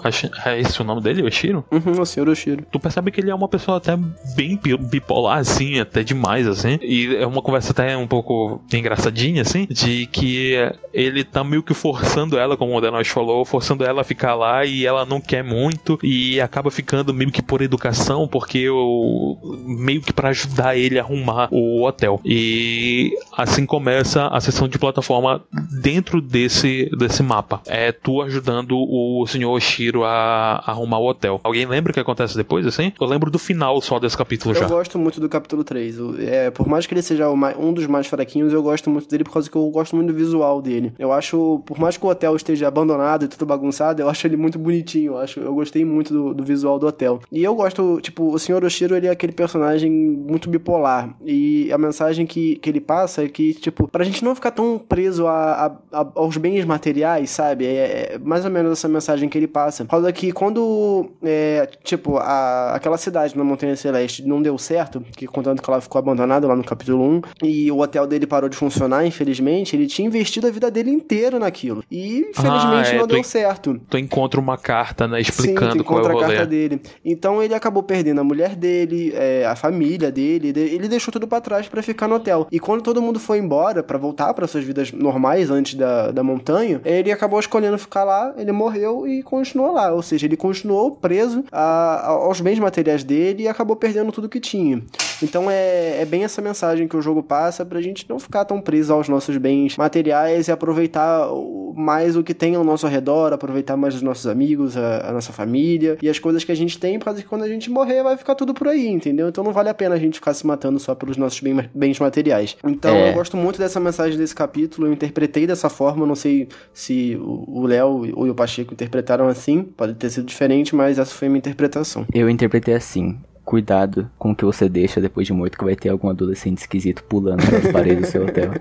A: É esse o nome dele, Oshiro?
B: Uhum, o senhor Oshiro.
A: Tu percebe que ele é uma pessoa até bem bi- bipolar, assim, até demais, assim. E é uma conversa até um pouco engraçadinha, assim, de que ele tá meio que forçando ela, como o Denosh falou, forçando ela a ficar lá e ela não quer muito e acaba ficando meio que por educação, porque eu meio que pra ajudar ele a arrumar o hotel. E assim começa a sessão de plataforma dentro desse, desse mapa. É tu ajudando o senhor Oshiro a, a arrumar o hotel. Alguém lembra o que acontece depois, assim? Eu lembro do final só desse capítulo
B: Eu
A: já.
B: gosto muito do capítulo 3. O- É, por mais que ele seja o mai- um dos mais fraquinhos, eu gosto muito dele por causa que eu gosto muito do visual dele. Eu acho, por mais que o hotel esteja abandonado e tudo bagunçado, eu acho ele muito bonitinho. Eu, acho, eu gostei muito do, do visual do hotel. E eu gosto, tipo, o Sr. Oshiro, ele é aquele personagem muito bipolar. E a mensagem que, que ele passa é que, tipo, pra gente não ficar tão preso a, a- a- aos bens materiais, sabe? É, é mais ou menos essa mensagem que ele passa. Causa que quando, é, tipo, a, aquela cidade na Montanha Celeste não deu certo, que contanto que ela ficou abandonada lá no capítulo 1, e o hotel dele parou de funcionar, infelizmente, ele tinha investido a vida dele inteira naquilo. E, infelizmente,
A: Ah, é,
B: não deu
A: en-
B: certo.
A: Tu encontra uma carta, né,
B: Sim,
A: explicando
B: tu
A: qual é o
B: encontra a carta dele. Então ele acabou perdendo a mulher dele, é, a família dele, de- ele deixou tudo pra trás pra ficar no hotel. E quando todo mundo foi embora pra voltar para suas vidas normais antes da, da montanha, ele acabou escolhendo ficar lá, ele morreu e continuou lá. Ou seja, ele continuou preso a- a- aos bens materiais dele e acabou perdendo tudo que tinha. Então é, é bem essa mensagem que o jogo passa pra gente não ficar tão preso aos nossos bens materiais e aproveitar mais o que tem ao nosso redor, aproveitar mais os nossos amigos, a, a nossa família e as coisas que a gente tem, para que quando a gente morrer vai ficar tudo por aí, entendeu? Então não vale a pena a gente ficar se matando só pelos nossos bens materiais. Então
C: É.
B: eu gosto muito dessa mensagem desse capítulo, eu interpretei dessa forma, não sei se o Léo ou o Pacheco interpretaram assim, pode ter sido diferente, mas essa foi a minha interpretação.
C: Eu interpretei assim. Cuidado com o que você deixa depois de morto, que vai ter algum adolescente esquisito pulando pelas paredes do seu hotel.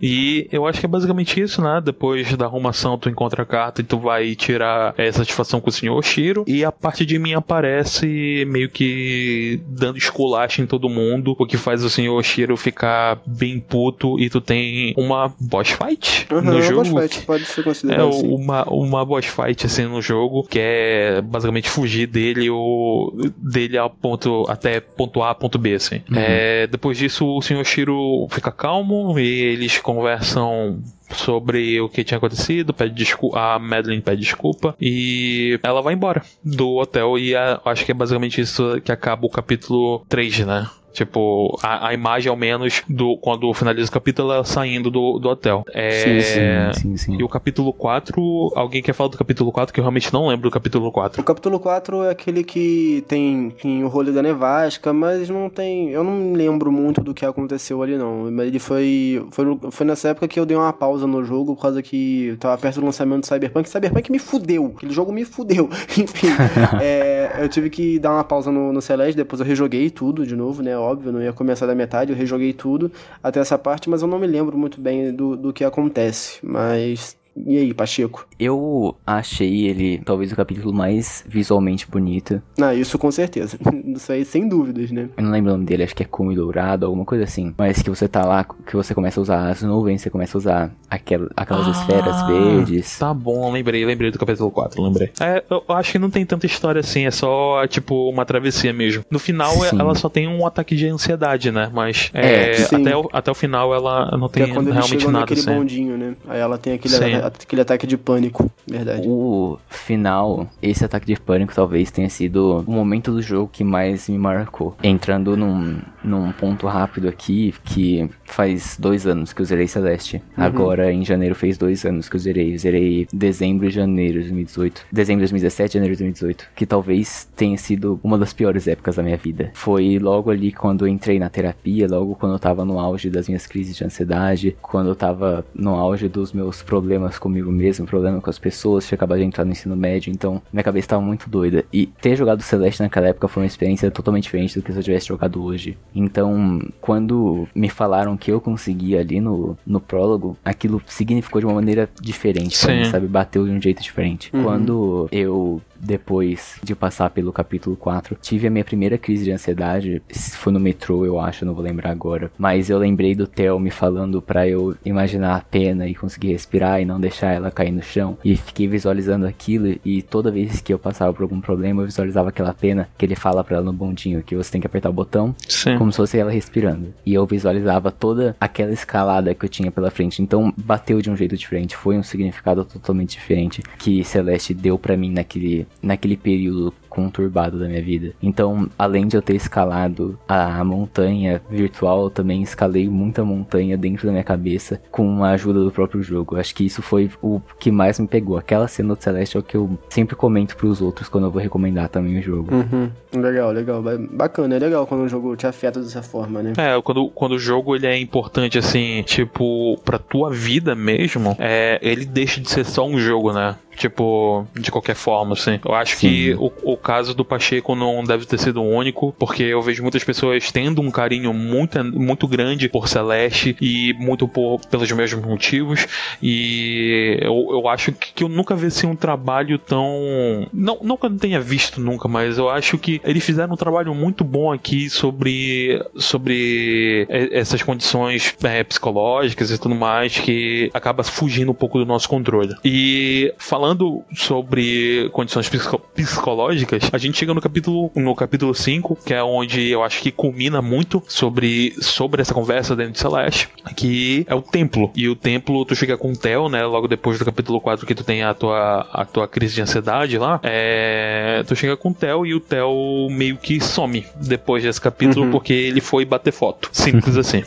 A: E eu acho que é basicamente isso, né? Depois da arrumação, tu encontra a carta e tu vai tirar é, satisfação com o senhor Oshiro. E a parte de mim aparece meio que dando esculacho em todo mundo, o que faz o senhor Oshiro ficar bem puto. E tu tem uma boss fight
B: Uhum,
A: no jogo.
B: boss fight, pode ser
A: É
B: considerado assim.
A: uma, uma boss fight assim no jogo, que é basicamente fugir dele ou dele a ponto até ponto A, ponto B, assim. É, depois disso o Sr. Shiro fica calmo e eles conversam sobre o que tinha acontecido, pede desculpa, a Madeline pede desculpa e ela vai embora do hotel e a- acho que é basicamente isso que acaba o capítulo 3, né? Tipo, a, a imagem, ao menos, do quando finaliza o capítulo, ela saindo do, do hotel. É,
C: Sim, sim, sim, sim.
A: E o capítulo 4, alguém quer falar do capítulo 4? Que eu realmente não lembro do capítulo 4.
B: O capítulo 4 é aquele que tem, tem o rolê da nevasca, mas não tem. Eu não lembro muito do que aconteceu ali, não. Mas ele foi. Foi, foi nessa época que eu dei uma pausa no jogo, por causa que eu tava perto do lançamento do Cyberpunk. Cyberpunk me fudeu. Aquele jogo me fudeu. Enfim, é, eu tive que dar uma pausa no, no Celeste, depois eu rejoguei tudo de novo, né? Óbvio, não ia começar da metade, eu rejoguei tudo até essa parte, mas eu não me lembro muito bem do, do que acontece. Mas. E aí, Pacheco?
C: Eu achei ele talvez o capítulo mais visualmente bonito.
B: Ah, isso com certeza. Isso aí sem dúvidas, né?
C: Eu não lembro o nome dele, acho que é Cume Dourado, alguma coisa assim. Mas que você tá lá, que você começa a usar as nuvens, você começa a usar aquel- aquelas esferas verdes.
A: Tá bom, lembrei, lembrei do capítulo 4, lembrei. É, eu acho que não tem tanta história assim, é só, tipo, uma travessia mesmo. No final,
C: Sim.
A: ela só tem um ataque de ansiedade, né? Mas
C: É,
A: é, até, o, até o final ela não
B: Que
A: tem
B: é quando eles
A: realmente
B: chegam
A: nada
B: naquele
A: assim.
B: bondinho, né? Aí ela tem aquele
A: Sim.
B: Aquele ataque de pânico, verdade.
C: O final, esse ataque de pânico talvez tenha sido o momento do jogo que mais me marcou. Entrando num, num ponto rápido aqui, que faz dois anos que eu zerei Celeste. Uhum. Agora, em janeiro, fez dois anos que eu zerei. Eu zerei dezembro e janeiro de 2018. Dezembro de 2017 janeiro de 2018. Que talvez tenha sido uma das piores épocas da minha vida. Foi logo ali quando eu entrei na terapia, logo quando eu tava no auge das minhas crises de ansiedade, quando eu tava no auge dos meus problemas comigo mesmo, problema com as pessoas, tinha acabado de entrar no ensino médio, então minha cabeça tava muito doida. E ter jogado Celeste naquela época foi uma experiência totalmente diferente do que se eu tivesse jogado hoje. Então, quando me falaram que eu conseguia ali no, no prólogo, aquilo significou de uma maneira diferente, mim, sabe? Bateu de um jeito diferente. Uhum. Quando eu depois de passar pelo capítulo 4, tive a minha primeira crise de ansiedade. Foi no metrô, eu acho, não vou lembrar agora. Mas eu lembrei do Theo me falando para eu imaginar a pena e conseguir respirar e não deixar ela cair no chão. E fiquei visualizando aquilo e toda vez que eu passava por algum problema, eu visualizava aquela pena que ele fala para ela no bondinho, que você tem que apertar o botão, Sim. como se fosse ela respirando. E eu visualizava toda aquela escalada que eu tinha pela frente. Então bateu de um jeito diferente, foi um significado totalmente diferente que Celeste deu para mim naquele naquele período conturbado da minha vida. Então, além de eu ter escalado a montanha virtual, eu também escalei muita montanha dentro da minha cabeça com a ajuda do próprio jogo. Acho que isso foi o que mais me pegou. Aquela cena do Celeste é o que eu sempre comento pros outros quando eu vou recomendar também o jogo.
B: Uhum. Legal, legal. Bacana, é legal quando um jogo te afeta dessa forma, né?
A: É, quando, quando o jogo ele é importante, assim, tipo, pra tua vida mesmo, é, ele deixa de ser só um jogo, né? Tipo, de qualquer forma, assim. Eu acho Sim. que o, o caso do Pacheco não deve ter sido único, porque eu vejo muitas pessoas tendo um carinho muito, muito grande por Celeste e muito por, pelos mesmos motivos. E eu, eu acho que, que eu nunca vi assim, um trabalho tão. Não, não tenha visto nunca, mas eu acho que eles fizeram um trabalho muito bom aqui sobre, sobre essas condições é, psicológicas e tudo mais que acaba fugindo um pouco do nosso controle. E falando sobre condições psicológicas, a gente chega no capítulo no capítulo 5, que é onde eu acho que culmina muito sobre, sobre essa conversa dentro de Celeste, que é o templo. E o templo, tu chega com o Theo, né? Logo depois do capítulo 4 que tu tem a tua, a tua crise de ansiedade lá, é, tu chega com o Theo e o Theo meio que some depois desse capítulo uhum. porque ele foi bater foto. Simples assim.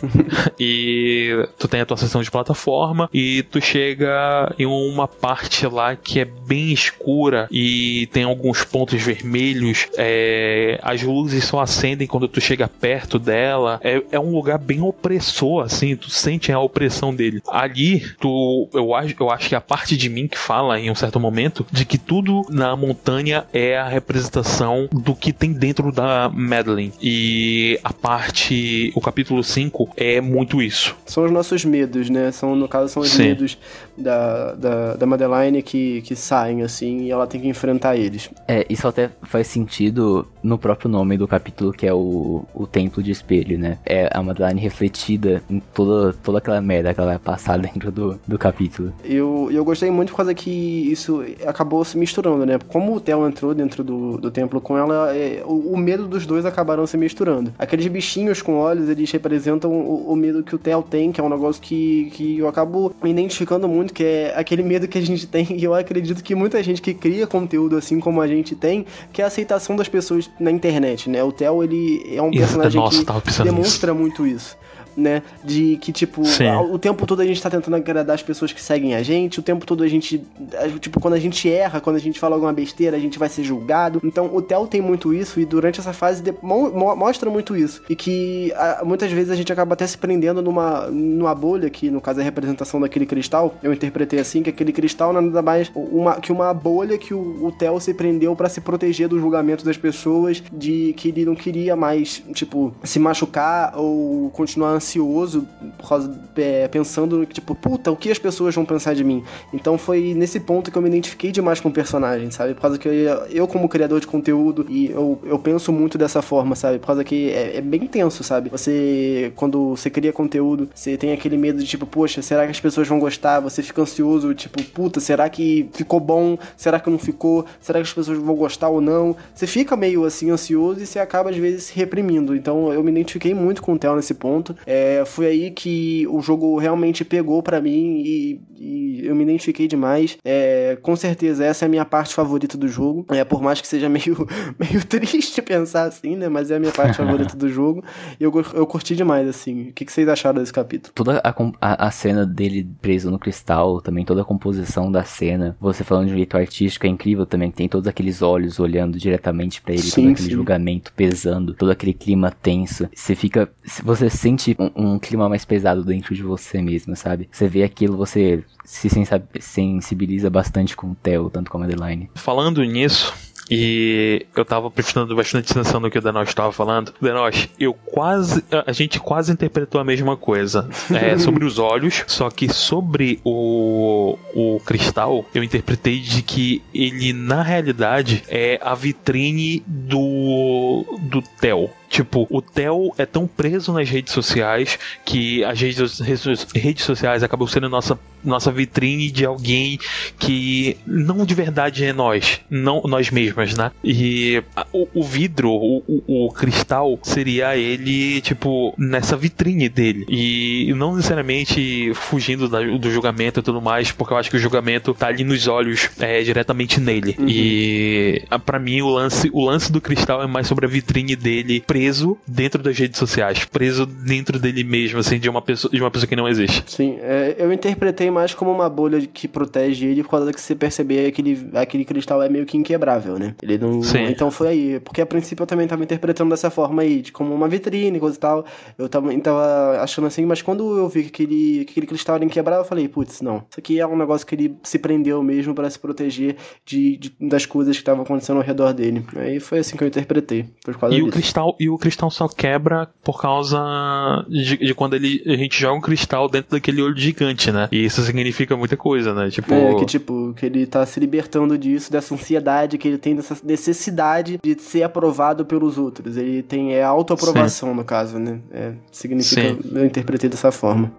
A: e tu tem a tua sessão de plataforma e tu chega em uma parte lá que que é bem escura e tem alguns pontos vermelhos. É, as luzes só acendem quando tu chega perto dela. É, é, um lugar bem opressor, assim. Tu sente a opressão dele. Ali, tu, eu acho, eu acho que a parte de mim que fala em um certo momento de que tudo na montanha é a representação do que tem dentro da Madeline. E a parte, o capítulo 5 é muito isso.
B: São os nossos medos, né? São, no caso, são os Sim. medos da, da, da Madeline que que, saem, assim, e ela tem que enfrentar eles.
C: É, isso até faz sentido no próprio nome do capítulo, que é o, o Templo de Espelho, né? É a Madeline refletida em toda, toda aquela merda que ela vai passar dentro do, do capítulo.
B: Eu, eu gostei muito por causa que isso acabou se misturando, né? Como o Theo entrou dentro do, do templo com ela, é, o, o, medo dos dois acabaram se misturando. Aqueles bichinhos com olhos, eles representam o, o medo que o Theo tem, que é um negócio que, que eu acabo me identificando muito, que é aquele medo que a gente tem, e eu acredito que muita gente que cria conteúdo assim como a gente tem, que é a aceitação das pessoas na internet, né? O Theo, ele é um personagem Nossa, que demonstra nisso. muito isso né? De que, tipo, o tempo todo a gente tá tentando agradar as pessoas que seguem a gente, o tempo todo a gente, tipo, quando a gente erra, quando a gente fala alguma besteira, a gente vai ser julgado. Então, o Theo tem muito isso e durante essa fase de, mo, mostra muito isso. E que a, muitas vezes a gente acaba até se prendendo numa, numa bolha, que no caso é a representação daquele cristal, eu interpretei assim, que aquele cristal nada mais uma, que uma bolha que o, o Theo se prendeu para se proteger do julgamento das pessoas, de que ele não queria mais, tipo, se machucar ou continuar ansioso por causa, é, pensando tipo, puta, o que as pessoas vão pensar de mim? Então foi nesse ponto que eu me identifiquei demais com o personagem, sabe? Por causa que eu, eu como criador de conteúdo, e eu, eu penso muito dessa forma, sabe? Por causa que é, é bem tenso, sabe? Você, quando você cria conteúdo, você tem aquele medo de, tipo, poxa, será que as pessoas vão gostar? Você fica ansioso, tipo, puta, será que ficou bom? Será que não ficou? Será que as pessoas vão gostar ou não? Você fica meio assim ansioso e você acaba às vezes se reprimindo. Então eu me identifiquei muito com o Theo nesse ponto. É, foi aí que o jogo realmente pegou para mim e, e, eu me identifiquei demais. É, com certeza, essa é a minha parte favorita do jogo. É, por mais que seja meio, meio triste pensar assim, né? Mas é a minha parte favorita do jogo. E eu, eu curti demais, assim. O que, que vocês acharam desse capítulo?
C: Toda a, a, a, cena dele preso no cristal, também toda a composição da cena. Você falando de um jeito artístico é incrível também. Tem todos aqueles olhos olhando diretamente para ele, sim, todo aquele sim. julgamento pesando, todo aquele clima tenso. Você fica. Você sente um, um clima mais pesado dentro de você mesmo, sabe? Você vê aquilo, você se sensibiliza bastante com o Theo, tanto como a Adeline.
A: Falando nisso, e eu tava prestando bastante atenção no que o Denosh estava falando. Denosh, eu quase. A gente quase interpretou a mesma coisa. É, sobre os olhos, só que sobre o, o cristal, eu interpretei de que ele, na realidade, é a vitrine do. do Theo. Tipo, o Theo é tão preso nas redes sociais que as redes, redes sociais acabam sendo nossa, nossa vitrine de alguém que não de verdade é nós, não nós mesmos, né? E o, o vidro, o, o, o, cristal, seria ele, tipo, nessa vitrine dele. E não necessariamente fugindo da, do julgamento e tudo mais, porque eu acho que o julgamento tá ali nos olhos, é, diretamente nele. Uhum. E para mim o lance, o lance do cristal é mais sobre a vitrine dele preso dentro das redes sociais, preso dentro dele mesmo, assim, de uma pessoa, de uma pessoa que não existe.
B: Sim, é, eu interpretei mais como uma bolha que protege ele por causa que você perceber aquele, aquele cristal é meio que inquebrável, né? Ele não. Sim. Então foi aí. Porque a princípio eu também tava interpretando dessa forma aí, de como uma vitrine, coisa e tal. Eu também tava achando assim, mas quando eu vi que aquele, que aquele cristal era inquebrável, eu falei, putz, não. Isso aqui é um negócio que ele se prendeu mesmo para se proteger de, de, das coisas que estavam acontecendo ao redor dele. Aí foi assim que eu interpretei. Por causa
A: e
B: disso.
A: o cristal E o cristal só quebra por causa de, de, quando ele, a gente joga um cristal dentro daquele olho gigante, né? E isso significa muita coisa, né?
B: Tipo... É, que tipo, que ele tá se libertando disso, dessa ansiedade que ele tem, dessa necessidade de ser aprovado pelos outros. Ele tem é autoaprovação, no caso, né? É, significa, Sim. eu interpretei dessa forma.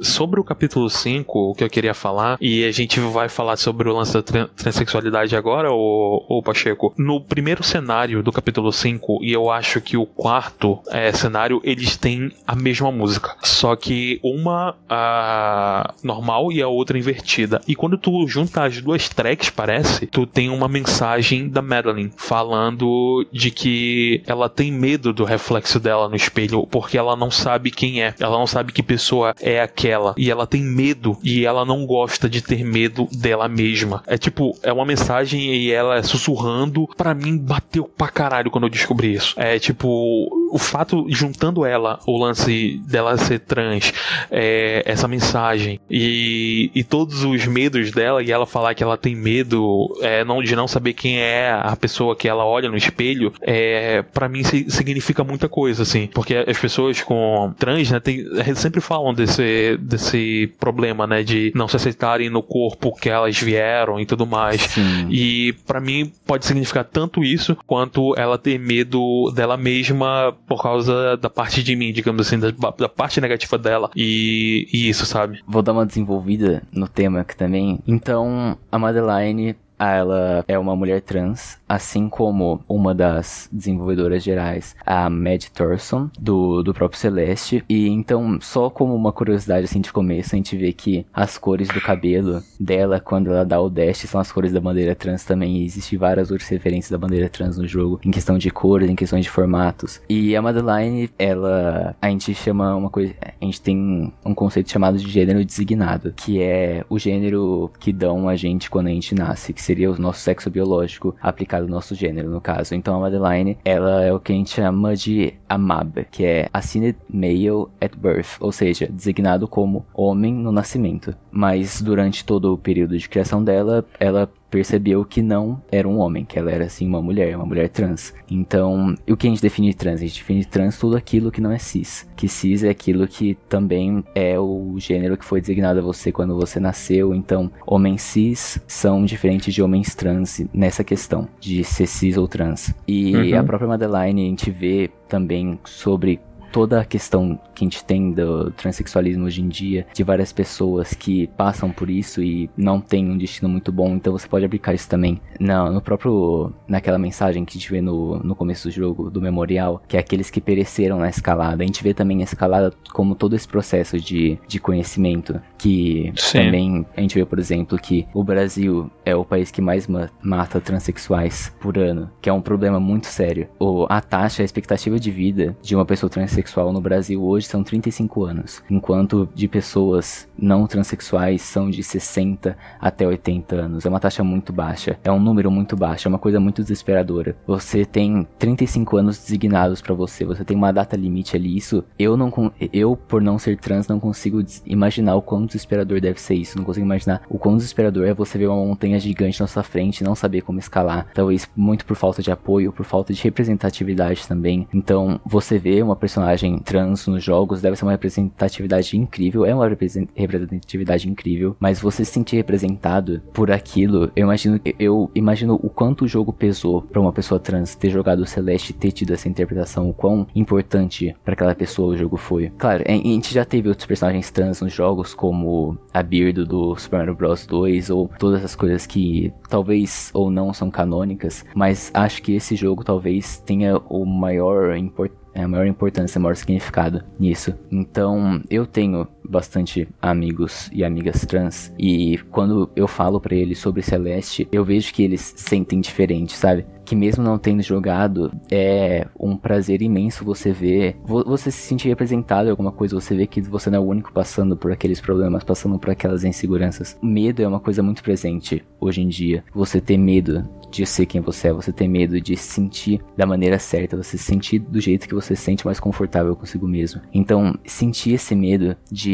A: Sobre o capítulo 5, o que eu queria falar, e a gente vai falar sobre o lance da transexualidade agora, ou, ou Pacheco? No primeiro cenário do capítulo 5, e eu acho que o quarto é, cenário, eles têm a mesma música. Só que uma a, normal e a outra invertida. E quando tu junta as duas tracks, parece, tu tem uma mensagem da Madeline falando de que ela tem medo do reflexo dela no espelho, porque ela não sabe quem é. Ela não sabe que pessoa é aquela aquela e ela tem medo e ela não gosta de ter medo dela mesma. É tipo, é uma mensagem e ela é sussurrando. Para mim, bateu pra caralho quando eu descobri isso. É tipo, o fato, juntando ela, o lance dela ser trans, é, essa mensagem e, e todos os medos dela e ela falar que ela tem medo é, não, de não saber quem é a pessoa que ela olha no espelho, é, para mim significa muita coisa, assim. Porque as pessoas com trans, né, tem, sempre falam desse, desse problema, né, de não se aceitarem no corpo que elas vieram e tudo mais. Sim. E para mim pode significar tanto isso quanto ela ter medo dela mesma por causa da parte de mim, digamos assim, da, da parte negativa dela e, e isso, sabe?
C: Vou dar uma desenvolvida no tema aqui também. Então, a Madeline ela é uma mulher trans, assim como uma das desenvolvedoras gerais, a Mad Thorson, do, do próprio Celeste. E então, só como uma curiosidade assim de começo, a gente vê que as cores do cabelo dela, quando ela dá o dash, são as cores da bandeira trans também. E existem várias outras referências da bandeira trans no jogo, em questão de cores, em questões de formatos. E a Madeline, ela, a gente chama uma coisa, a gente tem um conceito chamado de gênero designado, que é o gênero que dão a gente quando a gente nasce, que seria o nosso sexo biológico aplicado ao nosso gênero, no caso. Então a Madeline, ela é o que a gente chama de AMAB, que é Assigned Male at Birth, ou seja, designado como homem no nascimento. Mas durante todo o período de criação dela, ela percebeu que não era um homem, que ela era assim uma mulher, uma mulher trans. Então, o que a gente define de trans? A gente define trans tudo aquilo que não é cis. Que cis é aquilo que também é o gênero que foi designado a você quando você nasceu. Então, homens cis são diferentes de homens trans nessa questão de ser cis ou trans. E uhum. a própria Madeline a gente vê também sobre toda a questão que a gente tem do transexualismo hoje em dia, de várias pessoas que passam por isso e não têm um destino muito bom, então você pode aplicar isso também no, no próprio, naquela mensagem que a gente vê no, no começo do jogo, do memorial, que é aqueles que pereceram na escalada. A gente vê também a escalada como todo esse processo de, de conhecimento, que Sim. também a gente vê, por exemplo, que o Brasil é o país que mais ma mata transexuais por ano, que é um problema muito sério. O, a taxa, a expectativa de vida de uma pessoa transexual no Brasil hoje são 35 anos, enquanto de pessoas não transexuais são de 60 até 80 anos. É uma taxa muito baixa, é um número muito baixo, é uma coisa muito desesperadora. Você tem 35 anos designados para você, você tem uma data limite ali. Isso eu não eu por não ser trans não consigo imaginar o quão desesperador deve ser isso. Não consigo imaginar o quão desesperador é você ver uma montanha gigante na sua frente e não saber como escalar. Talvez muito por falta de apoio, por falta de representatividade também. Então, você vê uma personagem trans nos jogos deve ser uma representatividade incrível, é uma representatividade incrível, mas você se sentir representado por aquilo, eu imagino eu imagino o quanto o jogo pesou para uma pessoa trans ter jogado o Celeste ter tido essa interpretação, o quão importante para aquela pessoa o jogo foi. Claro, a gente já teve outros personagens trans nos jogos, como a Birdo do Super Mario Bros 2 ou todas as coisas que talvez ou não são canônicas, mas acho que esse jogo talvez tenha o maior importância é a maior importância, o maior significado nisso. Então, eu tenho bastante amigos e amigas trans e quando eu falo para eles sobre Celeste, eu vejo que eles sentem diferente, sabe? que mesmo não tendo jogado, é um prazer imenso você ver, você se sentir representado em alguma coisa, você vê que você não é o único passando por aqueles problemas, passando por aquelas inseguranças. Medo é uma coisa muito presente hoje em dia. Você ter medo de ser quem você é, você ter medo de se sentir da maneira certa, você se sentir do jeito que você se sente mais confortável consigo mesmo. Então, sentir esse medo de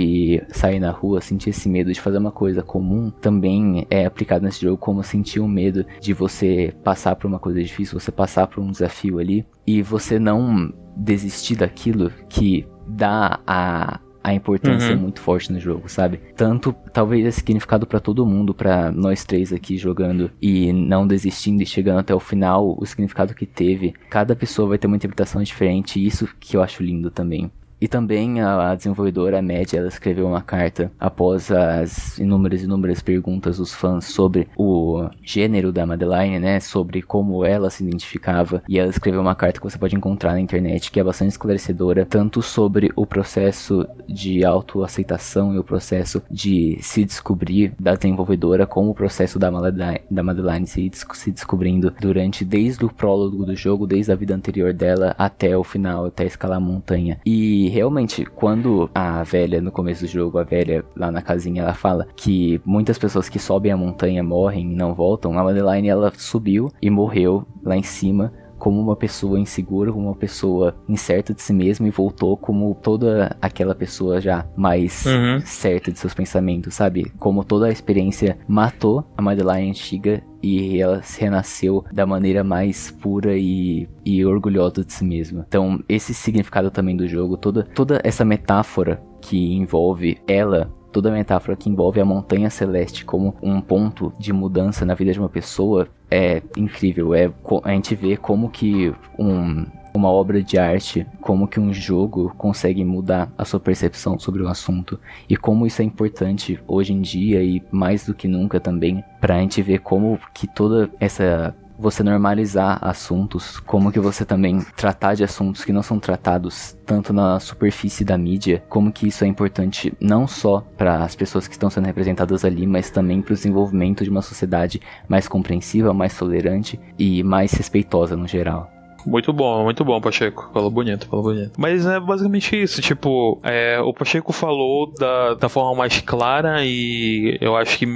C: sair na rua, sentir esse medo de fazer uma coisa comum, também é aplicado nesse jogo como sentir o medo de você passar por uma coisa difícil, você passar por um desafio ali e você não desistir daquilo que dá a a importância uhum. muito forte no jogo, sabe? Tanto talvez é significado para todo mundo, para nós três aqui jogando e não desistindo e chegando até o final, o significado que teve. Cada pessoa vai ter uma interpretação diferente, e isso que eu acho lindo também. E também a, desenvolvedora Mad, ela escreveu uma carta após as inúmeras e inúmeras perguntas dos fãs sobre o gênero da Madeline, né, sobre como ela se identificava, e ela escreveu uma carta que você pode encontrar na internet que é bastante esclarecedora, tanto sobre o processo de autoaceitação e o processo de se descobrir da desenvolvedora, como o processo da Madeline, da Madeline se, se descobrindo durante desde o prólogo do jogo, desde a vida anterior dela até o final, até escalar a montanha. E realmente, quando a velha, no começo do jogo, a velha lá na casinha, ela fala que muitas pessoas que sobem a montanha morrem e não voltam, a Madeline ela subiu e morreu lá em cima como uma pessoa insegura, como uma pessoa incerta de si mesma e voltou como toda aquela pessoa já mais uhum. certa de seus pensamentos, sabe? Como toda a experiência matou a Madeline antiga e ela renasceu da maneira mais pura e, e orgulhosa de si mesma. Então, esse significado também do jogo, toda, toda essa metáfora que envolve ela toda metáfora que envolve a montanha celeste como um ponto de mudança na vida de uma pessoa é incrível. É, a gente vê como que um, uma obra de arte, como que um jogo consegue mudar a sua percepção sobre o assunto e como isso é importante hoje em dia e mais do que nunca também para a gente ver como que toda essa você normalizar assuntos, como que você também tratar de assuntos que não são tratados tanto na superfície da mídia, como que isso é importante não só para as pessoas que estão sendo representadas ali, mas também para o desenvolvimento de uma sociedade mais compreensiva, mais tolerante e mais respeitosa no geral.
A: Muito bom, muito bom, Pacheco. Falou bonito, falou bonito. Mas é basicamente isso. Tipo, é, o Pacheco falou da, da forma mais clara e eu acho que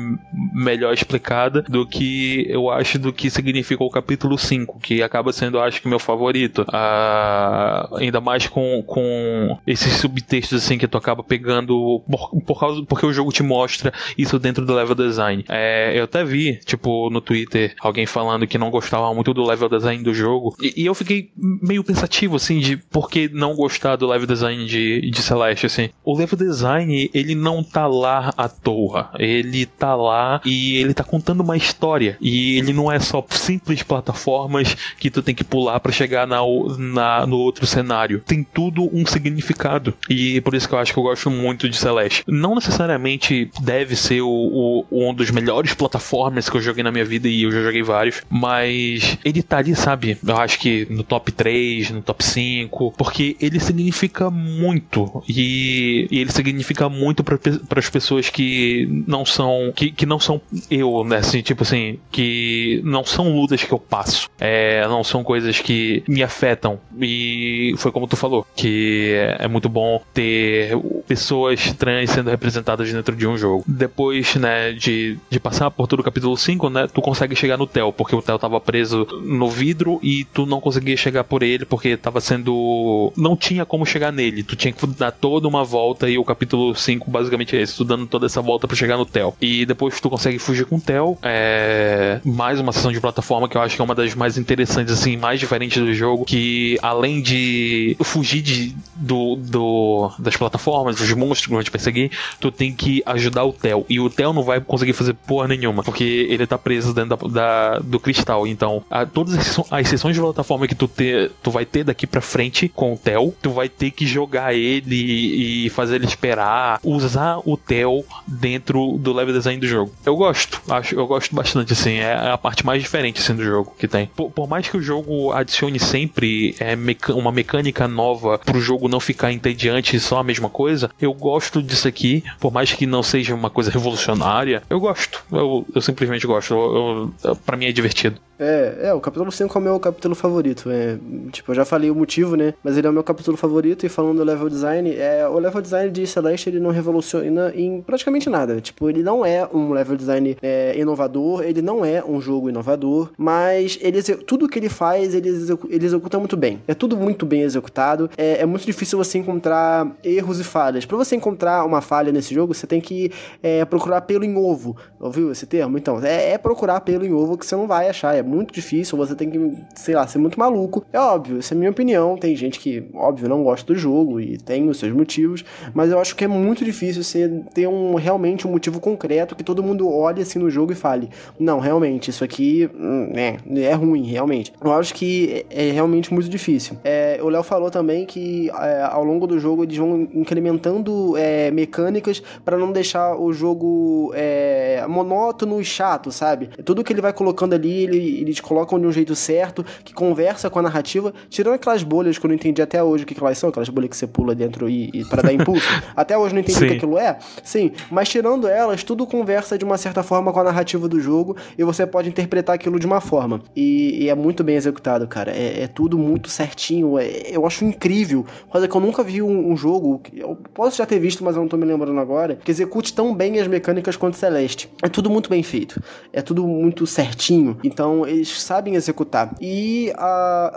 A: melhor explicada do que eu acho do que significa o capítulo 5, que acaba sendo, acho que, meu favorito. Ah, ainda mais com, com esses subtextos assim que tu acaba pegando por, por causa porque o jogo te mostra isso dentro do level design. É, eu até vi, tipo, no Twitter, alguém falando que não gostava muito do level design do jogo. E, e eu fiquei meio pensativo, assim, de por que não gostar do level design de, de Celeste, assim. O level design, ele não tá lá à toa. Ele tá lá e ele tá contando uma história. E ele não é só simples plataformas que tu tem que pular para chegar na, na, no outro cenário. Tem tudo um significado. E por isso que eu acho que eu gosto muito de Celeste. Não necessariamente deve ser o, o, um dos melhores plataformas que eu joguei na minha vida, e eu já joguei vários, mas ele tá ali, sabe? Eu acho que no top 3, no top 5, porque ele significa muito. E, e ele significa muito para as pessoas que não são. Que, que não são eu, né? Assim, tipo assim, que não são lutas que eu passo. É, não são coisas que me afetam. E foi como tu falou, que é, muito bom ter pessoas trans sendo representadas dentro de um jogo. Depois, né, de, de passar por todo o capítulo 5, né, tu consegue chegar no Theo, porque o Theo tava preso no vidro e tu não conseguia chegar por ele porque tava sendo. Não tinha como chegar nele. Tu tinha que dar toda uma volta e o capítulo 5 basicamente é esse, tu dando toda essa volta para chegar no Theo. E depois tu consegue fugir com o Theo. É. Mais uma sessão de plataforma que eu acho que é uma das mais interessantes, assim, mais diferentes do jogo. Que além de fugir de, do, do, das plataformas, dos monstros que vão te perseguir, tu tem que ajudar o Theo. E o Theo não vai conseguir fazer porra nenhuma, porque ele tá preso dentro da, da do cristal. Então, a, todas as, as sessões de plataforma que tu, te, tu vai ter daqui pra frente com o Theo, tu vai ter que jogar ele e fazer ele esperar, usar o Theo dentro do level design do jogo. Eu gosto, acho, eu gosto bastante, assim, é a parte mais diferente assim, do jogo que tem. Por, por mais que o jogo adicione sempre é, meca uma mecânica nova pro jogo não ficar entediante e só a mesma coisa, eu gosto disso aqui, por mais que não seja uma coisa revolucionária, eu gosto. Eu, eu simplesmente gosto. Eu, eu, pra mim é divertido.
B: É, é, o capítulo 5 é o meu capítulo favorito. É, tipo, eu já falei o motivo, né? Mas ele é o meu capítulo favorito. E falando do level design, é, o level design de Celeste ele não revoluciona em praticamente nada. Tipo, ele não é um level design é, inovador, ele não é um jogo inovador, mas ele, tudo que ele faz, ele, ele executa muito bem. É tudo muito bem executado. É, é muito difícil você encontrar erros e falhas. Para você encontrar uma falha nesse jogo, você tem que é, procurar pelo em ovo. Ouviu esse termo? Então, é, é procurar pelo em ovo que você não vai achar. É muito difícil, você tem que, sei lá, ser muito maluco. É óbvio, essa é a minha opinião. Tem gente que, óbvio, não gosta do jogo e tem os seus motivos, mas eu acho que é muito difícil você ter um realmente um motivo concreto que todo mundo olhe assim no jogo e fale: não, realmente, isso aqui é, é ruim, realmente. Eu acho que é, é realmente muito difícil. É, o Léo falou também que é, ao longo do jogo eles vão incrementando é, mecânicas para não deixar o jogo é, monótono e chato, sabe? Tudo que ele vai colocando ali, ele, eles colocam de um jeito certo, que conversa com a narrativa, tirando aquelas bolhas que eu não entendi até hoje o que, que elas são, aquelas bolhas que você pula dentro e, e para dar impulso. até hoje eu não entendi o que aquilo é. Sim, mas tirando elas, tudo conversa de uma certa forma com a narrativa do jogo e você pode interpretar aquilo de uma forma. E, e é muito bem executado, cara. É, é tudo muito certinho. É, eu acho incrível. Coisa que eu nunca vi um, um jogo. Eu posso já ter visto, mas eu não tô me lembrando agora. Que execute tão bem as mecânicas quanto Celeste. É tudo muito bem feito. É tudo muito certinho. Então, eles sabem executar. E a,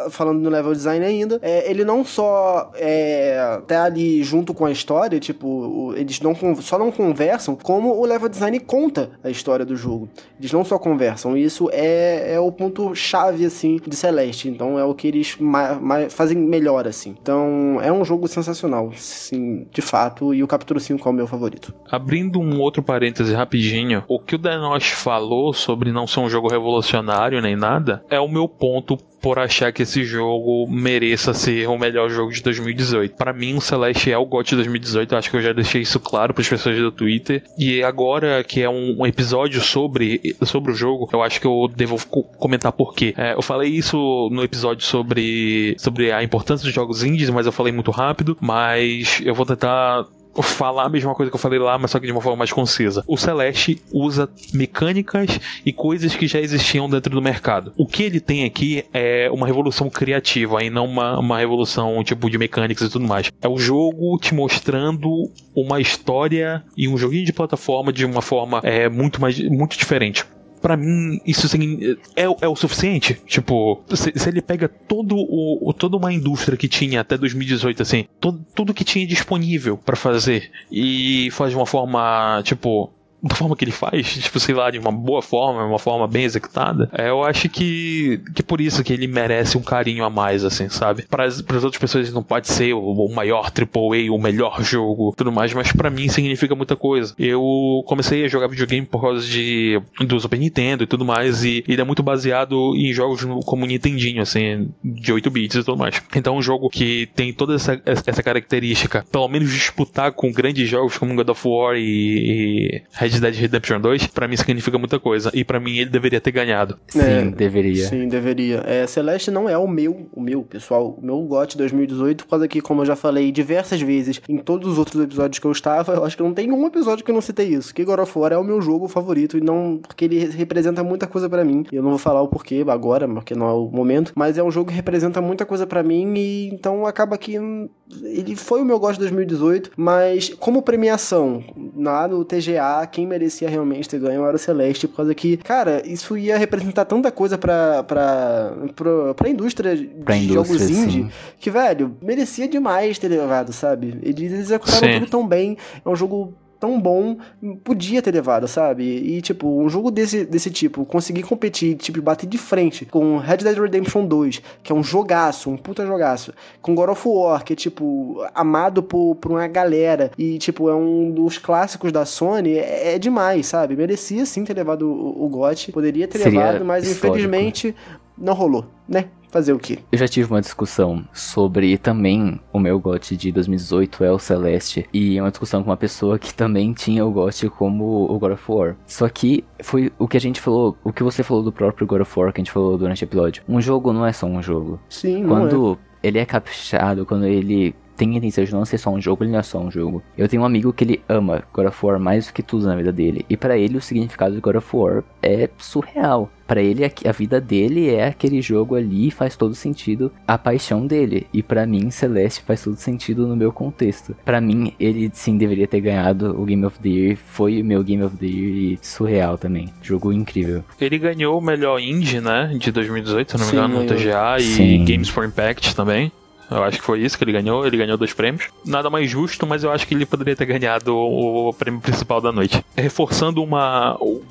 B: falando no level design ainda, é, ele não só é, tá ali junto com a história, tipo, eles não, só não conversam, como o level design conta a história do jogo. Eles não só conversam, isso é, é o ponto chave, assim, de Celeste. Então é o que eles fazem melhor, assim. Então é um jogo sensacional, sim, de fato, e o capítulo 5 é o meu favorito.
A: Abrindo um outro parêntese rapidinho, o que o Denos falou sobre não ser um jogo revolucionário nem nada, é o meu ponto por achar que esse jogo mereça ser o melhor jogo de 2018. Para mim, o Celeste é o GOT de 2018, eu acho que eu já deixei isso claro para as pessoas do Twitter. E agora que é um, episódio sobre, sobre o jogo, eu acho que eu devo comentar por quê. É, eu falei isso no episódio sobre, sobre a importância dos jogos indies, mas eu falei muito rápido. Mas eu vou tentar falar a mesma coisa que eu falei lá, mas só que de uma forma mais concisa. O Celeste usa mecânicas e coisas que já existiam dentro do mercado. O que ele tem aqui é uma revolução criativa e não uma, uma revolução tipo de mecânicas e tudo mais. É o jogo te mostrando uma história e um joguinho de plataforma de uma forma é, muito mais muito diferente para mim, isso assim, é, é o suficiente. Tipo, se, se, ele pega todo o, toda uma indústria que tinha até 2018, assim, tudo que tinha disponível para fazer e faz de uma forma, tipo, da forma que ele faz, tipo, sei lá, de uma boa forma, uma forma bem executada, é, eu acho que, que por isso que ele merece um carinho a mais, assim, sabe? Para as outras pessoas ele não pode ser o, o maior AAA, o melhor jogo, tudo mais, mas para mim significa muita coisa. Eu comecei a jogar videogame por causa de do Super Nintendo e tudo mais, e ele é muito baseado em jogos como Nintendinho, assim, de 8 bits e tudo mais. Então, um jogo que tem toda essa, essa característica, pelo menos disputar com grandes jogos como God of War e, e Red Dead Redemption 2, para mim significa muita coisa. E para mim ele deveria ter ganhado.
C: Sim, é, deveria.
B: Sim, deveria. É, Celeste não é o meu, o meu, pessoal, o meu GOT 2018, por causa que, como eu já falei diversas vezes em todos os outros episódios que eu estava, eu acho que não tem um episódio que eu não citei isso. Que God of War é o meu jogo favorito e não porque ele representa muita coisa para mim. Eu não vou falar o porquê agora, porque não é o momento, mas é um jogo que representa muita coisa para mim e então acaba que ele foi o meu GOT 2018, mas como premiação, lá no TGA, quem merecia realmente ter ganho era o Celeste, por causa que, cara, isso ia representar tanta coisa pra, pra, pra, pra indústria
C: pra
B: de
C: indústria,
B: jogos indie,
C: sim.
B: que, velho, merecia demais ter levado, sabe? Eles executaram
A: Sim.
B: tudo tão bem, é um jogo tão bom, podia ter levado, sabe? E, tipo, um jogo desse, desse tipo, conseguir competir, tipo, bater de frente com Red Dead Redemption 2, que é um jogaço, um puta jogaço, com God of War, que é, tipo, amado por, por uma galera, e, tipo, é um dos clássicos da Sony, é, é demais, sabe? Merecia sim ter levado o, o GOT, poderia ter
C: Seria
B: levado, mas
C: histórico.
B: infelizmente não rolou, né? Fazer o quê?
C: Eu já tive uma discussão sobre também o meu GOT de 2018 é o Celeste. E é uma discussão com uma pessoa que também tinha o GOT como o God of War. Só que foi o que a gente falou, o que você falou do próprio God of War que a gente falou durante o episódio. Um jogo não é só um jogo.
B: Sim, não é.
C: Quando ele é caprichado, quando ele tem a intenção de não ser só um jogo, ele não é só um jogo. Eu tenho um amigo que ele ama God of War mais do que tudo na vida dele. E pra ele o significado de God of War é surreal. Pra ele a vida dele é aquele jogo ali e faz todo sentido a paixão dele. E pra mim Celeste faz todo sentido no meu contexto. Pra mim ele sim deveria ter ganhado o Game of the Year. Foi o meu Game of the Year e surreal também. Jogo incrível.
A: Ele ganhou o melhor indie, né, de 2018, se não me engano, no. TGA e
C: Sim.
A: Games for Impact também. Eu acho que foi isso que ele ganhou. Ele ganhou dois prêmios. Nada mais justo, mas eu acho que ele poderia ter ganhado o, prêmio principal da noite. Reforçando uma, um-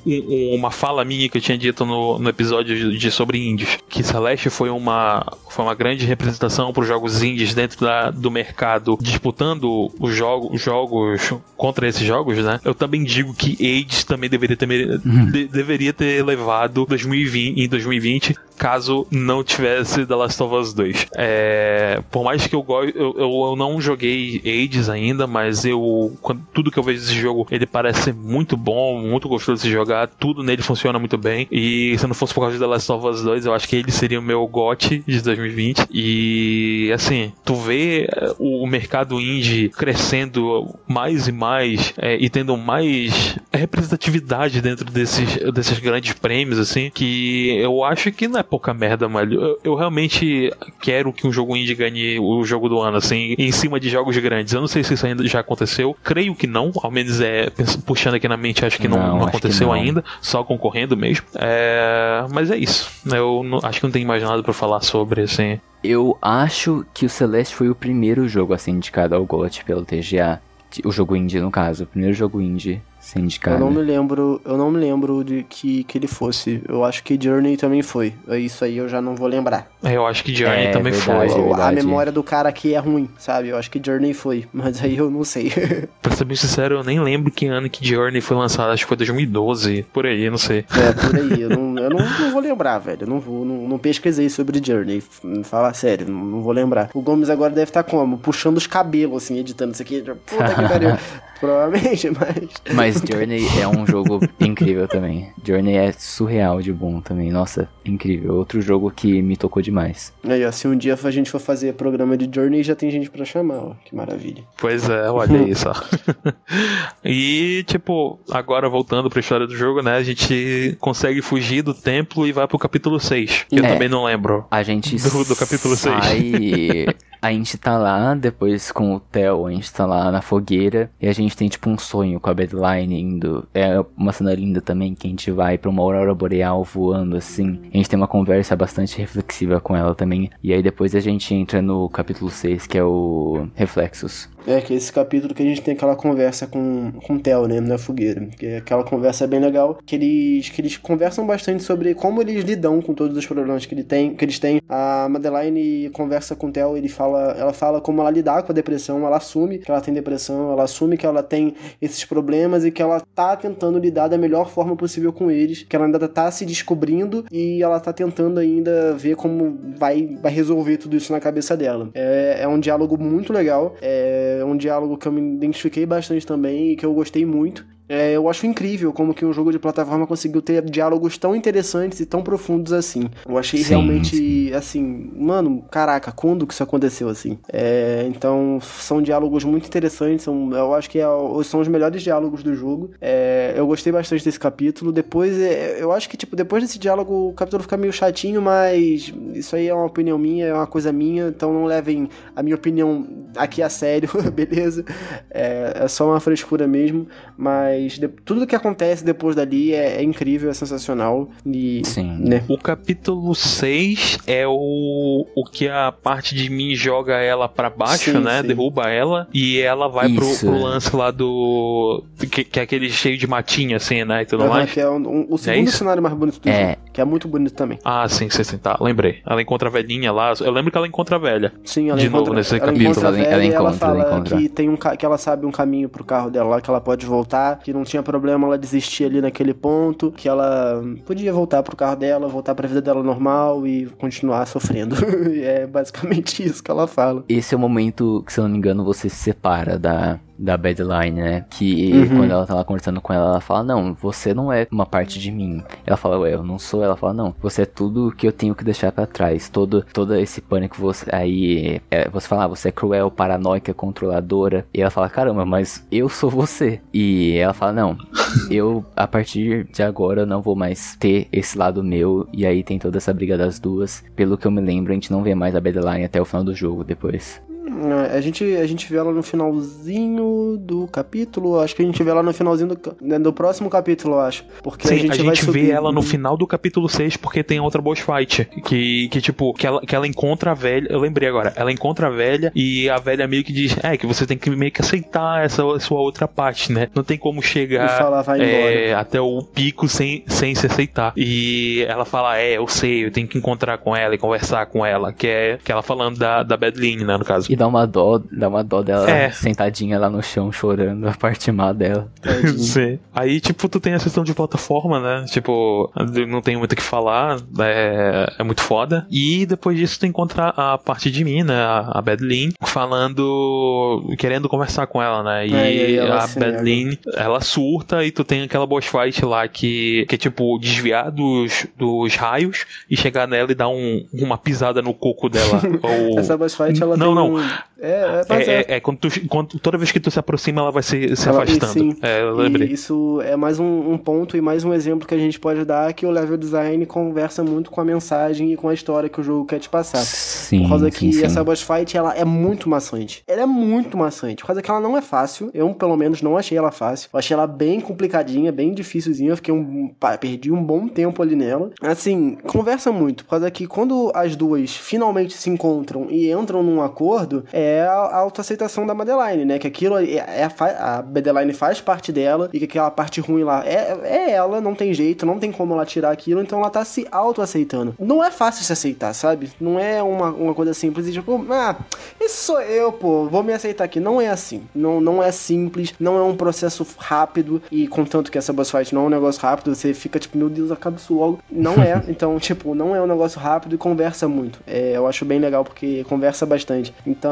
A: uma fala minha que eu tinha dito no, no episódio de, sobre indies, que Celeste foi uma, foi uma grande representação para os jogos indies dentro da, do mercado, disputando os jogo, os jogos contra esses jogos, né? Eu também digo que Age também deveria ter, mere- de- deveria ter levado 2020, em 2020 caso não tivesse The Last of Us 2. É, por mais que eu, eu, eu, eu não joguei Ages ainda, mas eu quando- tudo que eu vejo desse jogo, ele parece muito bom, muito gostoso de se jogar, tudo nele funciona muito bem. E se não fosse por causa de The Last of Us 2, eu acho que ele seria o meu GOT de 2020. E assim, tu vê é, o, o mercado indie crescendo mais e mais é, e tendo mais representatividade dentro desses, desses grandes prêmios, assim, que eu acho que não é pouca merda, mano. Eu, eu realmente quero que um jogo indie ganhe o jogo do ano, assim, em cima de jogos grandes. Eu não sei se isso ainda já aconteceu. Creio que não, ao menos é puxando aqui na mente, acho que não,
C: Não,
A: não
C: acho que
A: aconteceu
C: não.
A: ainda, só concorrendo mesmo. É, mas é isso. Eu não- acho que não tem mais nada pra falar sobre, assim.
C: Eu acho que o Celeste foi o primeiro jogo a ser indicado ao GOT pelo TGA. O jogo indie, no caso. O primeiro jogo indie ser indicado.
B: Eu não me lembro, eu não me lembro de que, que ele fosse. Eu acho que Journey também foi. É Isso aí eu já não vou lembrar.
A: Eu acho que Journey
C: É,
A: também
C: verdade.
A: foi.
B: a
C: verdade.
B: memória do cara aqui é ruim, sabe? Eu acho que Journey foi, mas aí eu não sei.
A: Pra ser bem sincero, eu nem lembro que ano que Journey foi lançado. Acho que foi 2012, por aí, não sei.
B: é, por aí. Eu não, eu não, não vou lembrar, velho. Eu não, vou, não, não pesquisei sobre Journey. Fala sério, não, não vou lembrar. O Gomes agora deve estar como? Puxando os cabelos, assim, editando isso aqui. Puta que pariu. Provavelmente, mas.
C: Mas Journey é um jogo incrível também. Journey é surreal de bom também. Nossa, incrível. Outro jogo que me tocou demais.
B: Aí, ó, se um dia a gente for fazer programa de Journey, já tem gente pra chamar, ó. Que maravilha.
A: Pois é, olha isso. ó. e, tipo, agora voltando pra história do jogo, né? A gente consegue fugir do templo e vai pro capítulo 6. Que eu
C: É.
A: também não lembro.
C: A gente
A: Do- do capítulo seis.
C: sai A gente tá lá, depois com o Theo, a gente tá lá na fogueira e a gente tem tipo um sonho com a Badline indo. É uma cena linda também que a gente vai pra uma aurora boreal voando assim. A gente tem uma conversa bastante reflexiva com ela também. E aí depois a gente entra no capítulo 6, que é o Reflexos.
B: É, que é esse capítulo que a gente tem aquela conversa com, com o Theo, né, na fogueira. Que é aquela conversa bem legal, que eles, que eles conversam bastante sobre como eles lidam com todos os problemas que, ele tem, que eles têm. A Madeline conversa com o Theo, ele fala, ela fala como ela lidar com a depressão, ela assume que ela tem depressão, ela assume que ela tem esses problemas e que ela tá tentando lidar da melhor forma possível com eles, que ela ainda tá se descobrindo e ela tá tentando ainda ver como vai, vai resolver tudo isso na cabeça dela. É, é um diálogo muito legal, é é um diálogo que eu me identifiquei bastante também e que eu gostei muito. É, eu acho incrível como que um jogo de plataforma conseguiu ter diálogos tão interessantes e tão profundos assim. Eu achei sim, realmente, sim. assim, mano, caraca, quando que isso aconteceu assim? É, então, são diálogos muito interessantes, são, eu acho que é, são os melhores diálogos do jogo. É, eu gostei bastante desse capítulo. Depois, é, eu acho que, tipo, depois desse diálogo, o capítulo fica meio chatinho, mas isso aí é uma opinião minha, é uma coisa minha, então não levem a minha opinião aqui a sério, beleza? É, é só uma frescura mesmo, mas mas de, tudo que acontece depois dali é, é, incrível, é sensacional. E,
C: Sim.
B: Né?
A: O capítulo 6 é o, o que a parte de mim joga ela para baixo, sim, né? Sim. Derruba ela. E ela vai pro, pro, lance lá do. Que, que, é aquele cheio de matinha, assim, né? E tudo uhum, mais.
B: Que é um, um, o é segundo é cenário mais bonito do é. jogo. Que é muito bonito também.
A: Ah, sim, sim, sim. Tá, lembrei. Ela encontra a velhinha lá. Eu lembro que ela encontra a velha.
B: Sim, ela
A: de
B: encontra,
A: novo nesse
B: ela
A: capítulo.
B: Encontra a velha ela, encontra, ela fala
C: ela encontra.
B: que tem um que ela sabe um caminho pro carro dela lá, que ela pode voltar, que não tinha problema ela desistir ali naquele ponto, que ela podia voltar pro carro dela, voltar pra vida dela normal e continuar sofrendo. é basicamente isso que ela fala.
C: Esse é o momento que, se eu não me engano, você se separa da, da Badline, né? Que uhum. quando ela tá lá conversando com ela, ela fala: Não, você não é uma parte de mim. Ela fala: Ué, eu não sou. Ela fala: Não, você é tudo que eu tenho que deixar para trás. Todo, todo esse pânico você. Aí é, você fala: ah, Você é cruel, paranoica, controladora. E ela fala: Caramba, mas eu sou você. E ela fala: Não, eu a partir de agora não vou mais ter esse lado meu. E aí tem toda essa briga das duas. Pelo que eu me lembro, a gente não vê mais a Badline até o final do jogo depois.
B: É, a gente, a gente vê ela no finalzinho do capítulo. Acho que a gente vê ela no finalzinho do, né, do próximo capítulo, acho. Porque
A: Sim,
B: a gente,
A: a gente vê ela no final do capítulo 6 porque tem outra boss fight. Que, que tipo, que ela, que ela encontra a velha. Eu lembrei agora. Ela encontra a velha e a velha meio que diz: É, que você tem que meio que aceitar essa sua outra parte, né? Não tem como chegar
B: falar,
A: é, até o pico sem, sem se aceitar. E ela fala: É, eu sei, eu tenho que encontrar com ela e conversar com ela. Que é que ela falando da, da Badline, né, no caso.
C: E dá uma dó, dá uma dó dela é. sentadinha lá no chão chorando, a parte má dela.
A: Sim. Aí, tipo, tu tem a questão de plataforma, né? Tipo, não tem muito o que falar, é, é muito foda. E depois disso tu encontra a parte de mim, né? A, Badlin, falando, querendo conversar com ela, né? E, é, e a Badlin, ela surta e tu tem aquela boss fight lá que, que é tipo, desviar dos, dos raios e chegar nela e dar um, uma pisada no coco dela. ou...
B: Essa boss fight, ela
A: não,
B: tem
A: não.
B: um
A: é, é, é, é, é, quando, tu, quando toda vez que tu se aproxima, ela vai se, se ela, afastando. Sim, é, eu lembrei.
B: isso é mais um, um, ponto e mais um exemplo que a gente pode dar que o level design conversa muito com a mensagem e com a história que o jogo quer te passar.
C: Sim,
B: Por causa
C: sim,
B: que
C: sim.
B: essa boss fight ela é muito maçante. Ela é muito maçante. Por causa que ela não é fácil. Eu, pelo menos, não achei ela fácil. Eu achei ela bem complicadinha, bem dificilzinha. Eu fiquei um. Perdi um bom tempo ali nela. Assim, conversa muito. Por causa que quando as duas finalmente se encontram e entram num acordo, é a autoaceitação da Madeline, né? Que aquilo é, é a, a Madeline faz parte dela e que aquela parte ruim lá é, é ela, não tem jeito, não tem como ela tirar aquilo, então ela tá se autoaceitando. Não é fácil se aceitar, sabe? Não é uma, uma coisa simples e tipo, ah, esse sou eu, pô, vou me aceitar aqui. Não é assim. Não, não é simples, não é um processo rápido e contanto que essa boss fight não é um negócio rápido, você fica tipo, meu Deus, acaba isso logo. Não é. então, tipo, não é um negócio rápido e conversa muito. É, eu acho bem legal porque conversa bastante. Então,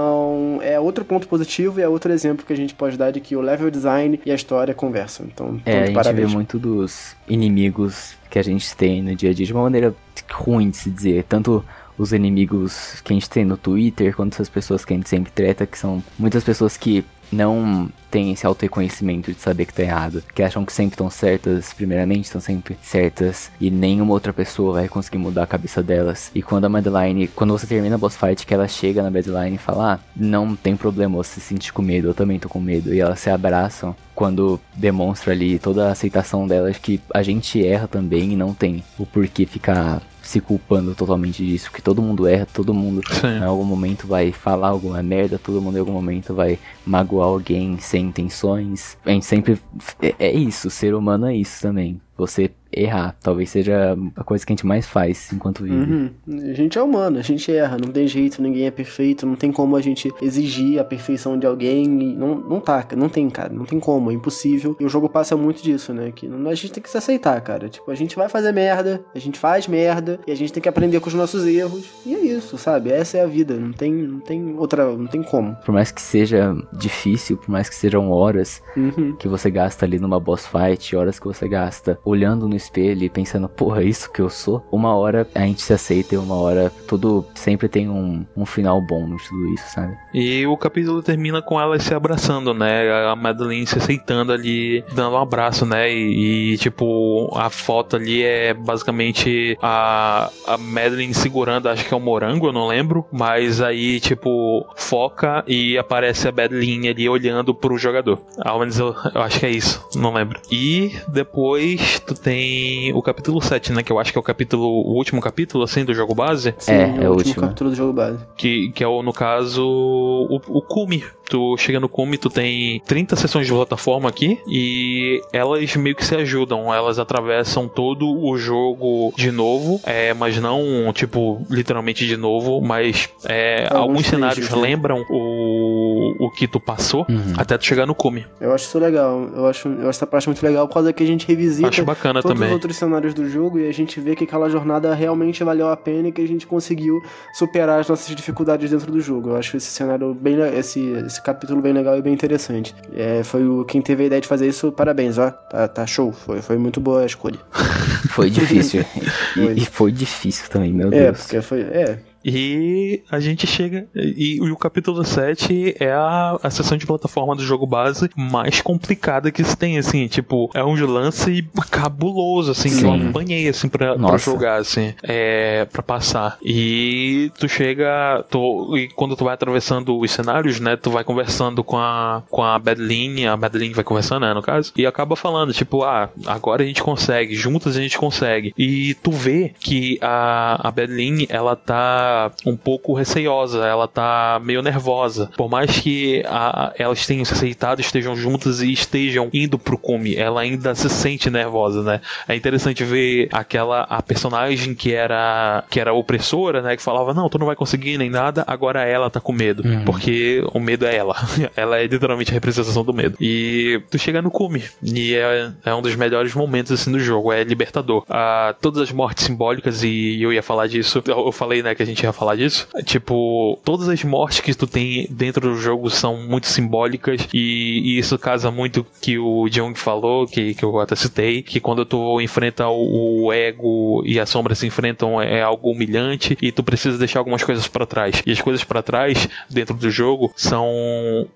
B: é outro ponto positivo e é outro exemplo que a gente pode dar de que o level design e a história conversam. Então,
C: é, a gente parabéns. vê muito dos inimigos que a gente tem no dia a dia de uma maneira ruim de se dizer, tanto os inimigos que a gente tem no Twitter, quanto as pessoas que a gente sempre trata, que são muitas pessoas que não têm esse auto-reconhecimento de saber que tá errado. Que acham que sempre estão certas, primeiramente, estão sempre certas. E nenhuma outra pessoa vai conseguir mudar a cabeça delas. E quando a Madeline, quando você termina a boss fight, que ela chega na Madeline e fala: ah, não tem problema você se sentir com medo, eu também tô com medo. E elas se abraçam quando demonstra ali toda a aceitação delas que a gente erra também e não tem o porquê ficar se culpando totalmente disso, que todo mundo erra, todo mundo
A: Sim.
C: em algum momento vai falar alguma merda, todo mundo em algum momento vai magoar alguém sem intenções. A gente sempre. É, é isso, ser humano é isso também. Você errar. Talvez seja a coisa que a gente mais faz enquanto vive.
B: Uhum. A gente é humano, a gente erra, não tem jeito, ninguém é perfeito, não tem como a gente exigir a perfeição de alguém. Não, não tá, não tem, cara, não tem como, é impossível. E o jogo passa muito disso, né? Que a gente tem que se aceitar, cara. Tipo, a gente vai fazer merda, a gente faz merda, e a gente tem que aprender com os nossos erros. E é isso, sabe? Essa é a vida, não tem, não tem outra, não tem como.
C: Por mais que seja difícil, por mais que sejam horas
B: Uhum.
C: que você gasta ali numa boss fight, horas que você gasta olhando no espelho e pensando, porra, isso que eu sou? Uma hora a gente se aceita e uma hora tudo sempre tem um, um final bom de tudo isso, sabe?
A: E o capítulo termina com elas se abraçando, né? A Madeline se aceitando ali, dando um abraço, né? E, e, tipo, a foto ali é basicamente a, a Madeline segurando, acho que é um morango, eu não lembro. Mas aí, tipo, foca e aparece a Madeline ali olhando pro jogador. Ao menos eu, eu acho que é isso, não lembro. E depois tu tem o capítulo 7, né? Que eu acho que é o capítulo, o últmo capítulo, assim, do jogo base.
B: Sim,
C: É,
B: o
C: é o
B: último
C: último.
B: capítulo do jogo base.
A: Que, que é o, no caso, o, o cume. Tu chega no cume, tu tem 30 sessões de plataforma aqui e elas meio que se ajudam. Elas atravessam todo o jogo de novo, é, mas não, tipo, literalmente de novo, mas é,
B: Alguns
A: alguns cenários
B: trechos, né?
A: lembram o, o que tu passou
C: Uhum.
A: até tu chegar no cume.
B: Eu acho isso legal. Eu acho, eu acho essa parte muito legal por causa que a gente revisita
A: Acho bacana
B: todos os
A: também.
B: outros cenários do jogo e a gente vê que aquela jornada realmente valeu a pena e que a gente conseguiu superar as nossas dificuldades dentro do jogo. Eu acho esse cenário bem le- esse, esse capítulo bem legal e bem interessante. É, foi o quem teve a ideia de fazer isso, parabéns, ó. Tá, tá show. Foi, foi muito boa a escolha.
C: Foi difícil.
B: Foi.
C: e, e foi difícil também, meu
B: É,
C: Deus.
B: porque foi. É,
A: E a gente chega. E, e o capítulo 7 é a, a sessão de plataforma do jogo base mais complicada que se tem, assim. Tipo, é um lance cabuloso, assim, que eu
C: Sim.
A: apanhei, assim, pra, pra jogar, assim, é, pra passar. E tu chega. Tu, e quando tu vai atravessando os cenários, né, tu vai conversando com a, com a Madeline, a Madeline vai conversando, né, no caso, e acaba falando, tipo, ah, agora a gente consegue, juntas a gente consegue. E tu vê que a, a Madeline, ela tá um pouco receiosa, ela tá meio nervosa. Por mais que a, elas tenham se aceitado, estejam juntas e estejam indo pro cume, ela ainda se sente nervosa, né? É interessante ver aquela a personagem que era que era opressora, né, que falava não, tu não vai conseguir nem nada, agora ela tá com medo,
C: Uhum.
A: porque o medo é ela. ela é literalmente a representação do medo. E tu chega no cume e é, é um dos melhores momentos assim do jogo, é libertador. Ah, todas as mortes simbólicas e eu ia falar disso, eu, eu falei, né, que a gente ia falar disso. Tipo, todas as mortes que tu tem dentro do jogo são muito simbólicas e, e isso casa muito que o Jung falou, que, que eu até citei, que quando tu enfrenta o, o ego e a sombra se enfrentam é algo humilhante e tu precisa deixar algumas coisas pra trás. E as coisas pra trás dentro do jogo são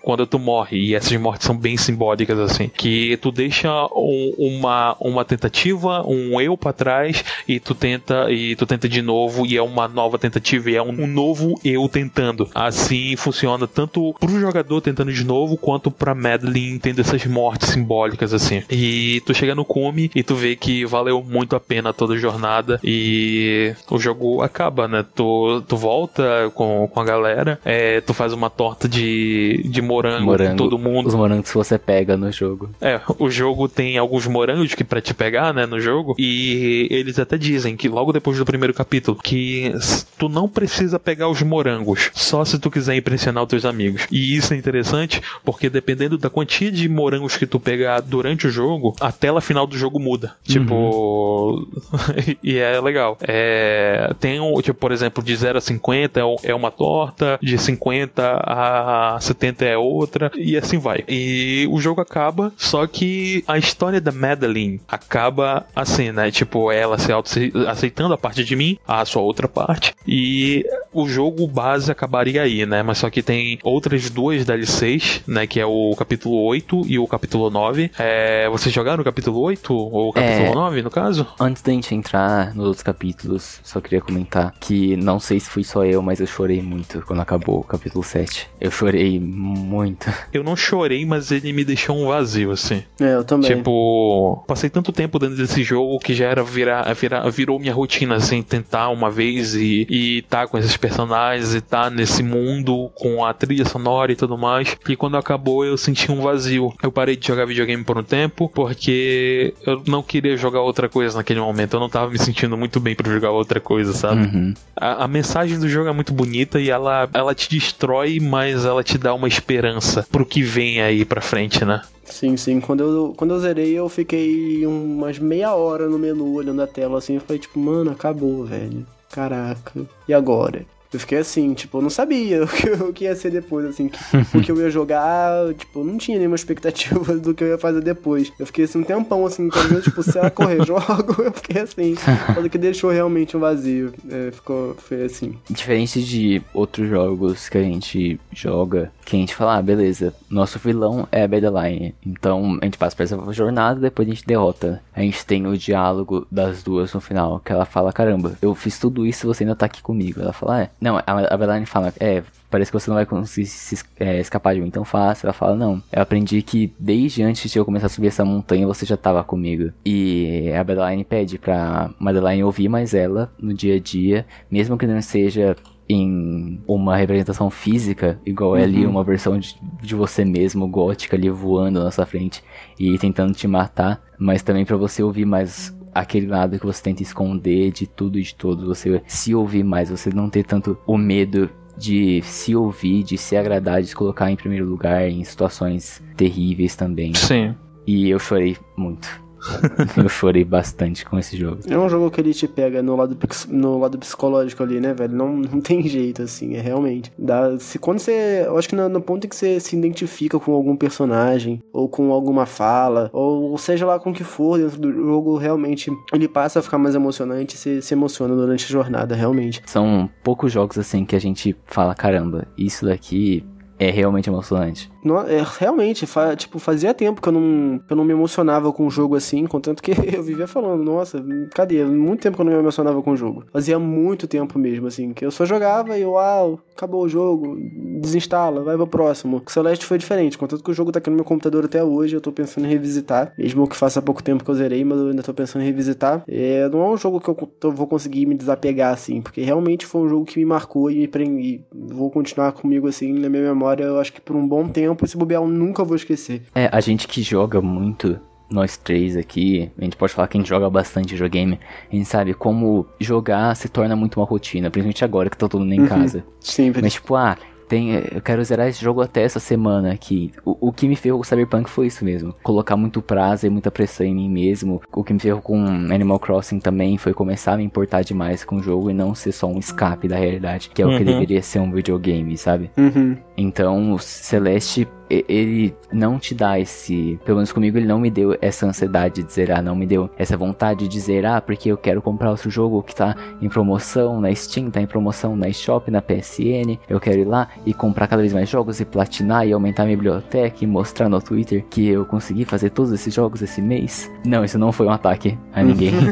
A: quando tu morre e essas mortes são bem simbólicas assim, que tu deixa um- uma uma tentativa, um eu pra trás e tu tenta e tu tenta de novo e é uma nova tentativa e é um, um novo eu tentando. Assim funciona tanto pro jogador tentando de novo quanto pra Madeline tendo essas mortes simbólicas assim. E tu chega no cume e tu vê que valeu muito a pena toda a jornada e o jogo acaba, né? Tu, tu volta com, com a galera, é, tu faz uma torta de, de morango,
C: Morango.
A: todo mundo.
C: Os morangos que você pega no jogo.
A: É, o jogo tem alguns morangos que pra te pegar, né, no jogo, e eles até dizem que logo depois do primeiro capítulo que tu não precisa pegar os morangos, só se tu quiser impressionar os teus amigos. E isso é interessante porque dependendo da quantia de morangos que tu pegar durante o jogo, a tela final do jogo muda. Tipo, e é legal. É, tem um, tipo, por exemplo, de 0 a 50 é, é uma torta, de 50 a 70 é outra, e assim vai. E o jogo acaba, só que a história da Madeline acaba assim, né? Tipo, ela se auto aceitando a parte de mim, a sua outra parte, E o jogo base acabaria aí, né? Mas só que tem outras duas DLCs, né? Que é o capítulo 8 e o capítulo 9. É, vocês jogaram o capítulo 8 ou o capítulo
C: É.
A: 9, no caso?
C: Antes da gente entrar nos outros capítulos, só queria comentar que não sei se fui só eu, mas eu chorei muito quando acabou o capítulo 7. Eu chorei muito.
A: Eu não chorei, mas ele me deixou um vazio, assim.
B: É, eu também.
A: Tipo, passei tanto tempo dentro desse jogo que já era virar, virar virou minha rotina, assim, tentar uma vez e, e tá com esses personagens e tá nesse mundo com a trilha sonora e tudo mais. E quando acabou eu senti um vazio. Eu parei de jogar videogame por um tempo porque eu não queria jogar outra coisa naquele momento. Eu não tava me sentindo muito bem pra jogar outra coisa, sabe?
C: Uhum.
A: A, a mensagem do jogo é muito bonita e ela, ela te destrói, mas ela te dá uma esperança pro que vem aí pra frente, né?
B: Sim, sim. Quando eu, quando eu zerei, eu fiquei umas meia hora no menu olhando a tela assim. Eu falei, tipo, mano, acabou, velho. Caraca. E agora? Eu fiquei assim, tipo, eu não sabia o que, o que ia ser depois, assim, que, o que eu ia jogar, tipo, eu não tinha nenhuma expectativa do que eu ia fazer depois. Eu fiquei assim um tempão, assim, talvez, tipo, se ela correr jogo, eu fiquei assim, quando que deixou realmente um vazio. É, ficou, foi assim.
C: Diferente de outros jogos que a gente joga, que a gente fala, ah, beleza, nosso vilão é a Badeline. Então a gente passa por essa jornada, depois a gente derrota. A gente tem o diálogo das duas no final, que ela fala, caramba, eu fiz tudo isso e você ainda tá aqui comigo. Ela fala, é. Não, a, a Badeline fala, é, parece que você não vai conseguir se é, escapar de mim tão fácil. Ela fala, não, eu aprendi que desde antes de eu começar a subir essa montanha, você já tava comigo. E a Madeline pede pra Madeline ouvir mais ela no dia a dia, mesmo que não seja em uma representação física, igual é ali uma versão de, de você mesmo, gótica ali voando na sua frente e tentando te matar, mas também pra você ouvir mais aquele lado que você tenta esconder de tudo e de todos, você se ouvir mais, você não ter tanto o medo de se ouvir, de se agradar, de se colocar em primeiro lugar em situações terríveis também.
A: Sim.
C: E eu chorei muito. eu chorei bastante com esse jogo.
B: É um jogo que ele te pega no lado, no lado psicológico ali, né, velho? Não, não tem jeito, assim, é realmente. Dá, se, quando você. Eu acho que no, no ponto em que você se identifica com algum personagem, ou com alguma fala, ou seja lá com o que for dentro do jogo, realmente ele passa a ficar mais emocionante e você se emociona durante a jornada, realmente.
C: São poucos jogos assim que a gente fala, caramba, isso daqui é realmente emocionante.
B: No- é, realmente, fa- tipo, fazia tempo que eu não, que eu não me emocionava com um jogo assim, contanto que eu vivia falando, nossa, cadê? Muito tempo que eu não me emocionava com o jogo. Fazia muito tempo mesmo, assim, que eu só jogava e, uau, acabou o jogo, desinstala, vai pro próximo. O Celeste foi diferente, contanto que o jogo tá aqui no meu computador até hoje, eu tô pensando em revisitar, mesmo que faça pouco tempo que eu zerei, mas eu ainda tô pensando em revisitar. É, não é um jogo que eu, vou conseguir me desapegar, assim, porque realmente foi um jogo que me marcou e me prende, e vou continuar comigo, assim, na minha memória, eu acho que por um bom tempo, esse bobear eu nunca vou esquecer.
C: É, a gente que joga muito, nós três aqui, a gente pode falar que a gente joga bastante videogame, a gente sabe como jogar se torna muito uma rotina, principalmente agora que tá todo mundo em
B: Uhum.
C: casa.
B: Sempre.
C: Mas tipo, ah, tem, eu quero zerar esse jogo até essa semana aqui. O, o que me ferrou com o Cyberpunk foi isso mesmo. Colocar muito prazo e muita pressão em mim mesmo. O que me ferrou com Animal Crossing também foi começar a me importar demais com o jogo e não ser só um escape da realidade, que é o que
A: Uhum.
C: deveria ser um videogame, sabe?
B: Uhum.
C: Então, Celeste, ele não te dá esse. Pelo menos comigo, ele não me deu essa ansiedade de zerar, não me deu essa vontade de zerar, porque eu quero comprar outro jogo que tá em promoção na Steam, tá em promoção na eShop, na PSN. Eu quero ir lá e comprar cada vez mais jogos e platinar e aumentar minha biblioteca e mostrar no Twitter que eu consegui fazer todos esses jogos esse mês. Não, isso não foi um ataque a ninguém.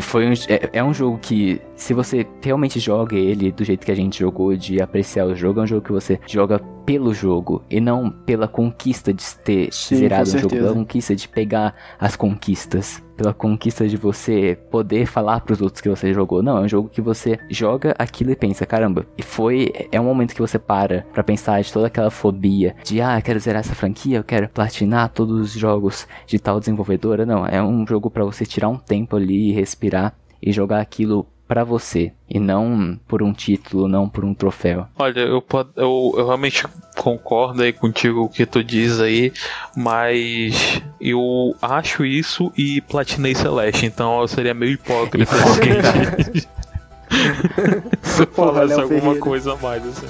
C: Foi um, é, é um jogo que, se você realmente joga ele do jeito que a gente jogou, de apreciar o jogo, é um jogo que você joga pelo jogo e não pela conquista de ter
B: Sim,
C: zerado um jogo, pela conquista de pegar as conquistas, pela conquista de você poder falar pros outros que você jogou. Não, é um jogo que você joga aquilo e pensa, caramba, e foi é um momento que você para pra pensar de toda aquela fobia de ah, quero zerar essa franquia, eu quero platinar todos os jogos de tal desenvolvedora. Não, é um jogo pra você tirar um tempo ali, respirar e jogar aquilo pra você e não por um título, não por um troféu.
A: Olha, eu, eu, eu realmente concordo aí contigo o que tu diz aí, mas eu acho isso e platinei Celeste, então eu seria meio hipócrita se se eu falasse alguma
B: Ferreira.
A: coisa a mais assim.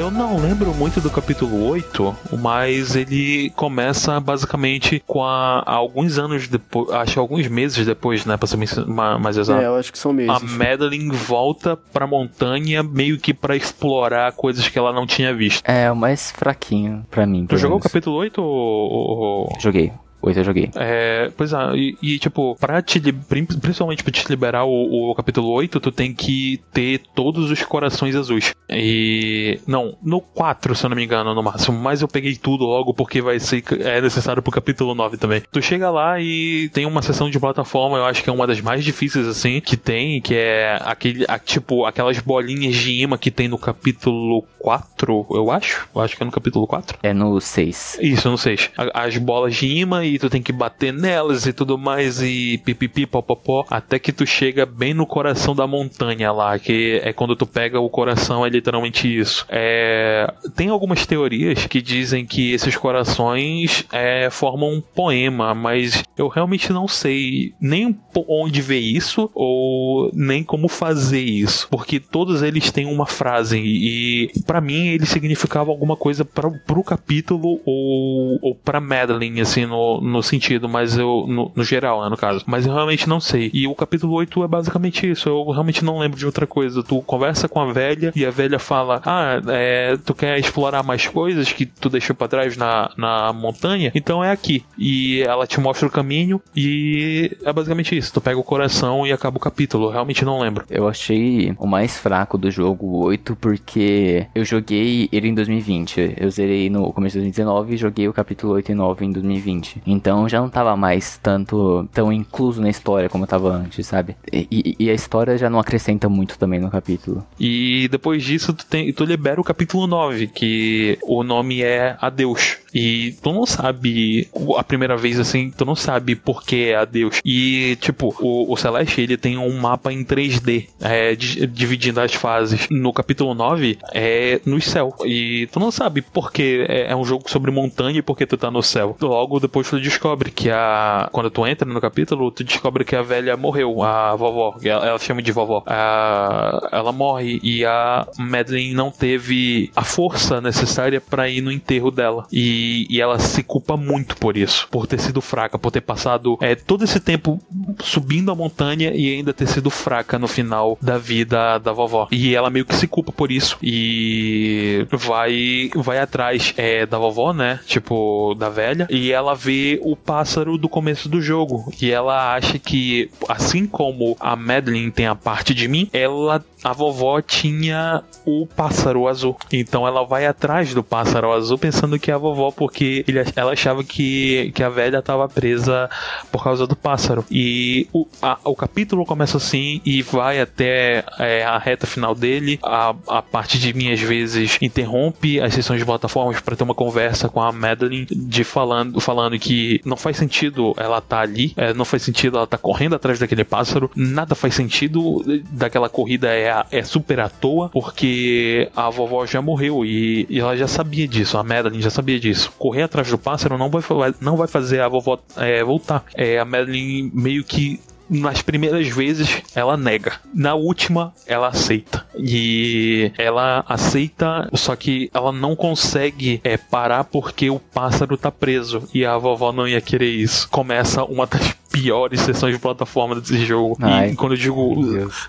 A: Eu não lembro muito do capítulo 8, mas ele começa basicamente com a, alguns anos depois, acho alguns meses depois, né, pra ser mais exato.
B: É, eu acho que são meses.
A: A Madeline volta pra montanha meio que para explorar coisas que ela não tinha visto.
C: É, o mais fraquinho pra mim.
A: Tu jogou o capítulo 8 ou, ou...
C: Joguei. Oito eu joguei.
A: É, pois é, e, e, tipo, pra te, principalmente pra te liberar o, o, capítulo 8, tu tem que ter todos os corações azuis. E. Não, no 4, se eu não me engano, no máximo. Mas eu peguei tudo logo porque vai ser. É necessário pro capítulo 9 também. Tu chega lá e tem uma sessão de plataforma, eu acho que é uma das mais difíceis, assim, que tem, que é aquele. A, tipo, aquelas bolinhas de imã que tem no capítulo 4, eu acho. Eu acho que é no capítulo 4.
C: É no 6.
A: Isso, no 6. As bolas de imã e tu tem que bater nelas e tudo mais e pipipi, popopó, até que tu chega bem no coração da montanha lá, que é quando tu pega o coração, é literalmente isso. É... Tem algumas teorias que dizem que esses corações é, formam um poema, mas eu realmente não sei nem onde ver isso ou nem como fazer isso, porque todos eles têm uma frase e para mim ele significava alguma coisa para pro capítulo ou, ou para Madeline assim no, no sentido, mas eu. No, no, geral, né, no caso. Mas eu realmente não sei. E o capítulo 8 é basicamente isso. Eu realmente não lembro de outra coisa. Tu conversa com a velha e a velha fala: Ah, é, tu quer explorar mais coisas que tu deixou para trás na, na montanha? Então é aqui. E ela te mostra o caminho e é basicamente isso. Tu pega o coração e acaba o capítulo. Eu realmente não lembro.
C: Eu achei o mais fraco do jogo 8 porque eu joguei ele em 2020. Eu zerei no começo de 2019 e joguei o capítulo 8 e 9 em 2020. Então já não tava mais tanto tão incluso na história como tava antes, sabe? E, e, a história já não acrescenta muito também no capítulo.
A: E depois disso, tu, tem, tu libera o capítulo 9, que o nome é Adeus. E tu não sabe, a primeira vez assim, tu não sabe por que é Adeus. E, tipo, o, o Celeste, ele tem um mapa em 3D, é, dividindo as fases. No capítulo 9, é no céu. E tu não sabe por que é, é um jogo sobre montanha e por que tu tá no céu. Logo depois tu descobre que a. Quando tu entra no capítulo, tu descobre que a velha morreu, a vovó. Ela, ela chama de vovó. A, ela morre e a Madeline não teve a força necessária para ir no enterro dela. E e, ela se culpa muito por isso, por ter sido fraca, por ter passado é, todo esse tempo subindo a montanha e ainda ter sido fraca no final da vida da vovó. E ela meio que se culpa por isso e vai vai atrás é, da vovó, né? Tipo, da velha, e ela vê o pássaro do começo do jogo. E ela acha que, assim como a Madeline tem a parte de mim, ela, a vovó tinha o pássaro azul. Então ela vai atrás do pássaro azul pensando que é a vovó porque ele, ela achava que, que a velha estava presa por causa do pássaro. E o, a, o capítulo começa assim e vai até é, a reta final dele. A, a parte de mim, às vezes, interrompe as sessões de plataformas para ter uma conversa com a Madeline de falando, falando que não faz sentido ela tá ali, é, não faz sentido ela tá correndo atrás daquele pássaro, nada faz sentido daquela corrida é, é super à toa, porque a vovó já morreu e, e ela já sabia disso, a Madeline já sabia disso isso. Correr atrás do pássaro não vai, não vai fazer a vovó é, voltar. É, a Madeline meio que nas primeiras vezes ela nega, na última ela aceita. E ela aceita, só que ela não consegue é, parar porque o pássaro tá preso e a vovó não ia querer isso. Começa uma das piores sessões de plataforma desse jogo. Ai, e quando eu digo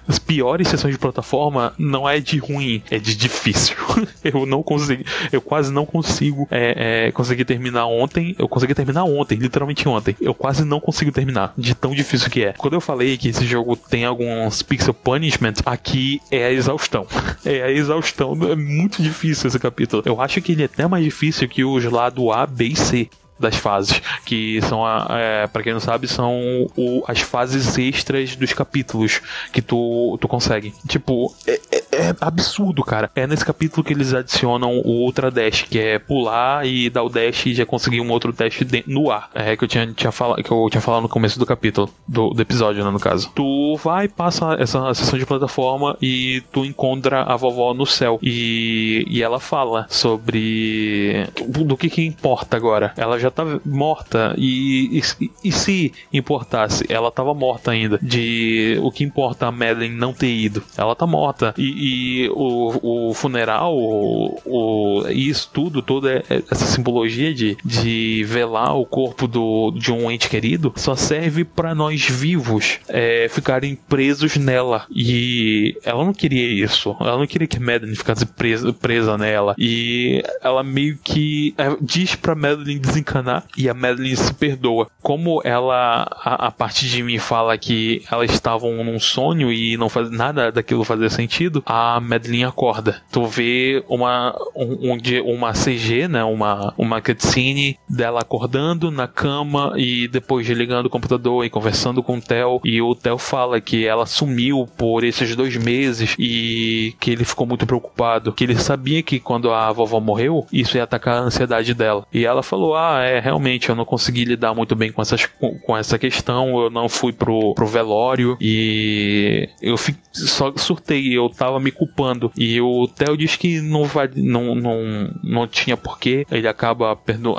A: as piores sessões de plataforma, não é de ruim, é de difícil. eu não consigo, eu quase não consigo é, é, conseguir terminar ontem. Eu consegui terminar ontem, literalmente ontem. Eu quase não consigo terminar, de tão difícil que é. Quando eu falei que esse jogo tem alguns pixel punishment, aqui é a exaustão. é a exaustão. É muito difícil esse capítulo. Eu acho que ele é até mais difícil que os lá do A, B e C das fases, que são, é, para quem não sabe, são o, as fases extras dos capítulos que tu, tu consegue. Tipo, é, é, é, absurdo, cara. É nesse capítulo que eles adicionam o Ultra Dash, que é pular e dar o dash e já conseguir um outro dash no ar. É que eu tinha, tinha falado, que eu tinha falado no começo do capítulo, do, do episódio, né, no caso. Tu vai, passa essa sessão de plataforma e tu encontra a vovó no céu. E, e ela fala sobre do que que importa agora. Ela já tá morta e, e, e se importasse, ela tava morta ainda. De o que importa a Madeline não ter ido. Ela tá morta. E, E o, o funeral, o, o, isso tudo, toda essa simbologia de, de velar o corpo do, de um ente querido, só serve para nós vivos é, ficarem presos nela. E ela não queria isso. Ela não queria que Madeline ficasse presa, presa nela. E ela meio que é, diz pra Madeline desencanar e a Madeline se perdoa. Como ela, a, a parte de mim fala que elas estavam num sonho e não faz nada daquilo fazer sentido, a Madeline acorda. Tu vê uma, um, um, uma CG, né? Uma, uma cutscene dela acordando na cama e depois ligando o computador e conversando com o Theo. E o Theo fala que ela sumiu por esses dois meses e que ele ficou muito preocupado. Que ele sabia que quando a vovó morreu, isso ia atacar a ansiedade dela. E ela falou: Ah, é, realmente, eu não consegui lidar muito bem com, essas, com, com essa questão. Eu não fui pro, pro velório e eu só surtei, eu tava me culpando. E o Theo diz que não vai, não, não, não tinha porquê. Ele acaba perdo,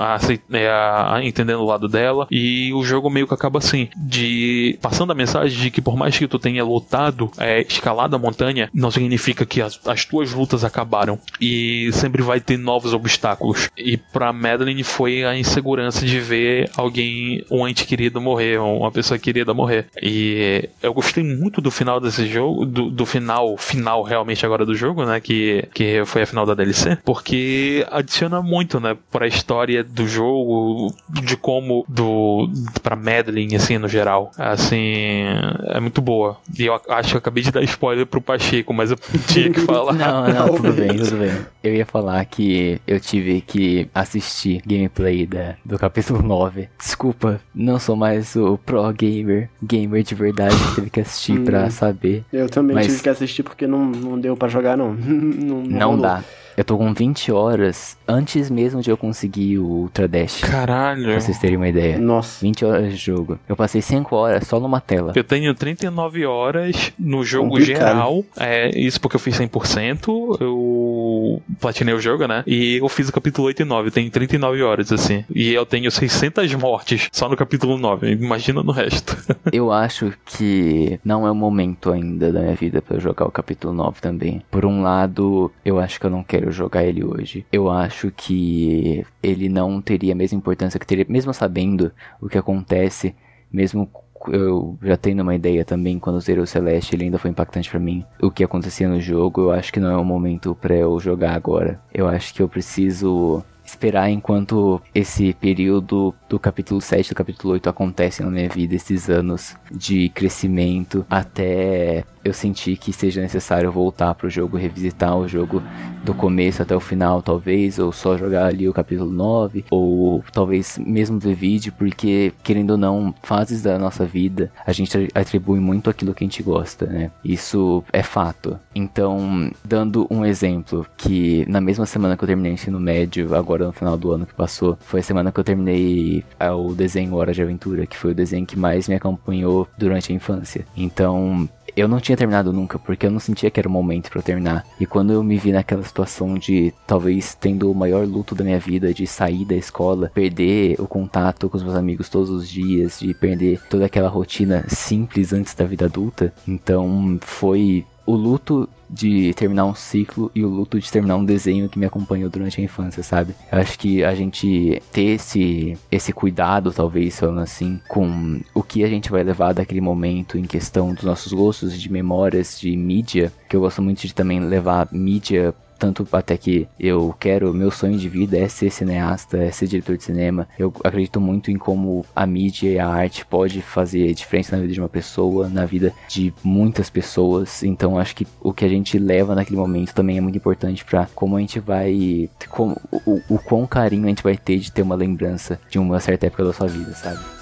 A: é, entendendo o lado dela. E o jogo meio que acaba assim: de passando a mensagem de que por mais que tu tenha lutado, é, escalado a montanha, não significa que as, as tuas lutas acabaram. E sempre vai ter novos obstáculos. E pra Madeline foi a insegurança de ver alguém, um ente querido morrer, uma pessoa querida morrer. E eu gostei muito do final desse jogo, do, do final, final realmente agora do jogo, né? Que, que foi a final da DLC, porque adiciona muito, né? Pra história do jogo, de como do pra Madeline, assim, no geral. Assim, é muito boa. E eu acho que eu acabei de dar spoiler pro Pacheco, mas eu tinha que falar.
C: Não, não, tudo bem, tudo bem. Eu ia falar que eu tive que assistir gameplay da, do capítulo 9. Desculpa, não sou mais o pro gamer, gamer de verdade, teve que assistir pra saber.
B: Eu também
C: Mas-
B: tive que assistir porque não, não deu pra jogar, não. não,
C: Não
B: rolou.
C: dá. Eu tô com 20 horas antes mesmo de eu conseguir o Ultra Dash.
A: Caralho.
C: Pra vocês terem uma ideia.
B: Nossa.
C: 20 horas de jogo. Eu passei 5 horas só numa tela.
A: Eu tenho 39 horas no jogo
B: Complicado.
A: geral. É, isso porque eu fiz 100%. Eu platinei o jogo, né? E eu fiz o capítulo 8 e 9. Tem 39 horas, assim. E eu tenho 600 mortes só no capítulo 9. Imagina no resto.
C: Eu acho que não é o momento ainda da minha vida pra eu jogar o capítulo 9 também. Por um lado, eu acho que eu não quero jogar ele hoje. Eu acho que ele não teria a mesma importância que teria, mesmo sabendo o que acontece, mesmo eu já tendo uma ideia também quando zerei o Celeste, ele ainda foi impactante pra mim. O que acontecia no jogo, eu acho que não é o momento pra eu jogar agora. Eu acho que eu preciso esperar enquanto esse período do capítulo 7 do capítulo 8 acontece na minha vida, esses anos de crescimento, até eu sentir que seja necessário voltar pro jogo, revisitar o jogo do começo até o final, talvez, ou só jogar ali o capítulo 9, ou talvez mesmo ver vídeo, porque, querendo ou não, fases da nossa vida, a gente atribui muito aquilo que a gente gosta, né? Isso é fato. Então, dando um exemplo, que na mesma semana que eu terminei o ensino médio, agora no final do ano que passou, foi a semana que eu terminei ah, o desenho Hora de Aventura, que foi o desenho que mais me acompanhou durante a infância. Então, eu não tinha terminado nunca, porque eu não sentia que era o momento pra eu terminar. E quando eu me vi naquela situação de talvez tendo o maior luto da minha vida, de sair da escola, perder o contato com os meus amigos todos os dias, de perder toda aquela rotina simples antes da vida adulta, então foi o luto de terminar um ciclo e o luto de terminar um desenho que me acompanhou durante a infância, sabe? Eu acho que a gente ter esse, esse cuidado, talvez, falando assim, com o que a gente vai levar daquele momento em questão dos nossos gostos, de memórias, de mídia, que eu gosto muito de também levar mídia tanto até que eu quero, meu sonho de vida é ser cineasta, é ser diretor de cinema. Eu acredito muito em como a mídia e a arte pode fazer diferença na vida de uma pessoa, na vida de muitas pessoas. Então acho que o que a gente leva naquele momento também é muito importante para como a gente vai, como, o, o quão carinho a gente vai ter de ter uma lembrança de uma certa época da sua vida, sabe?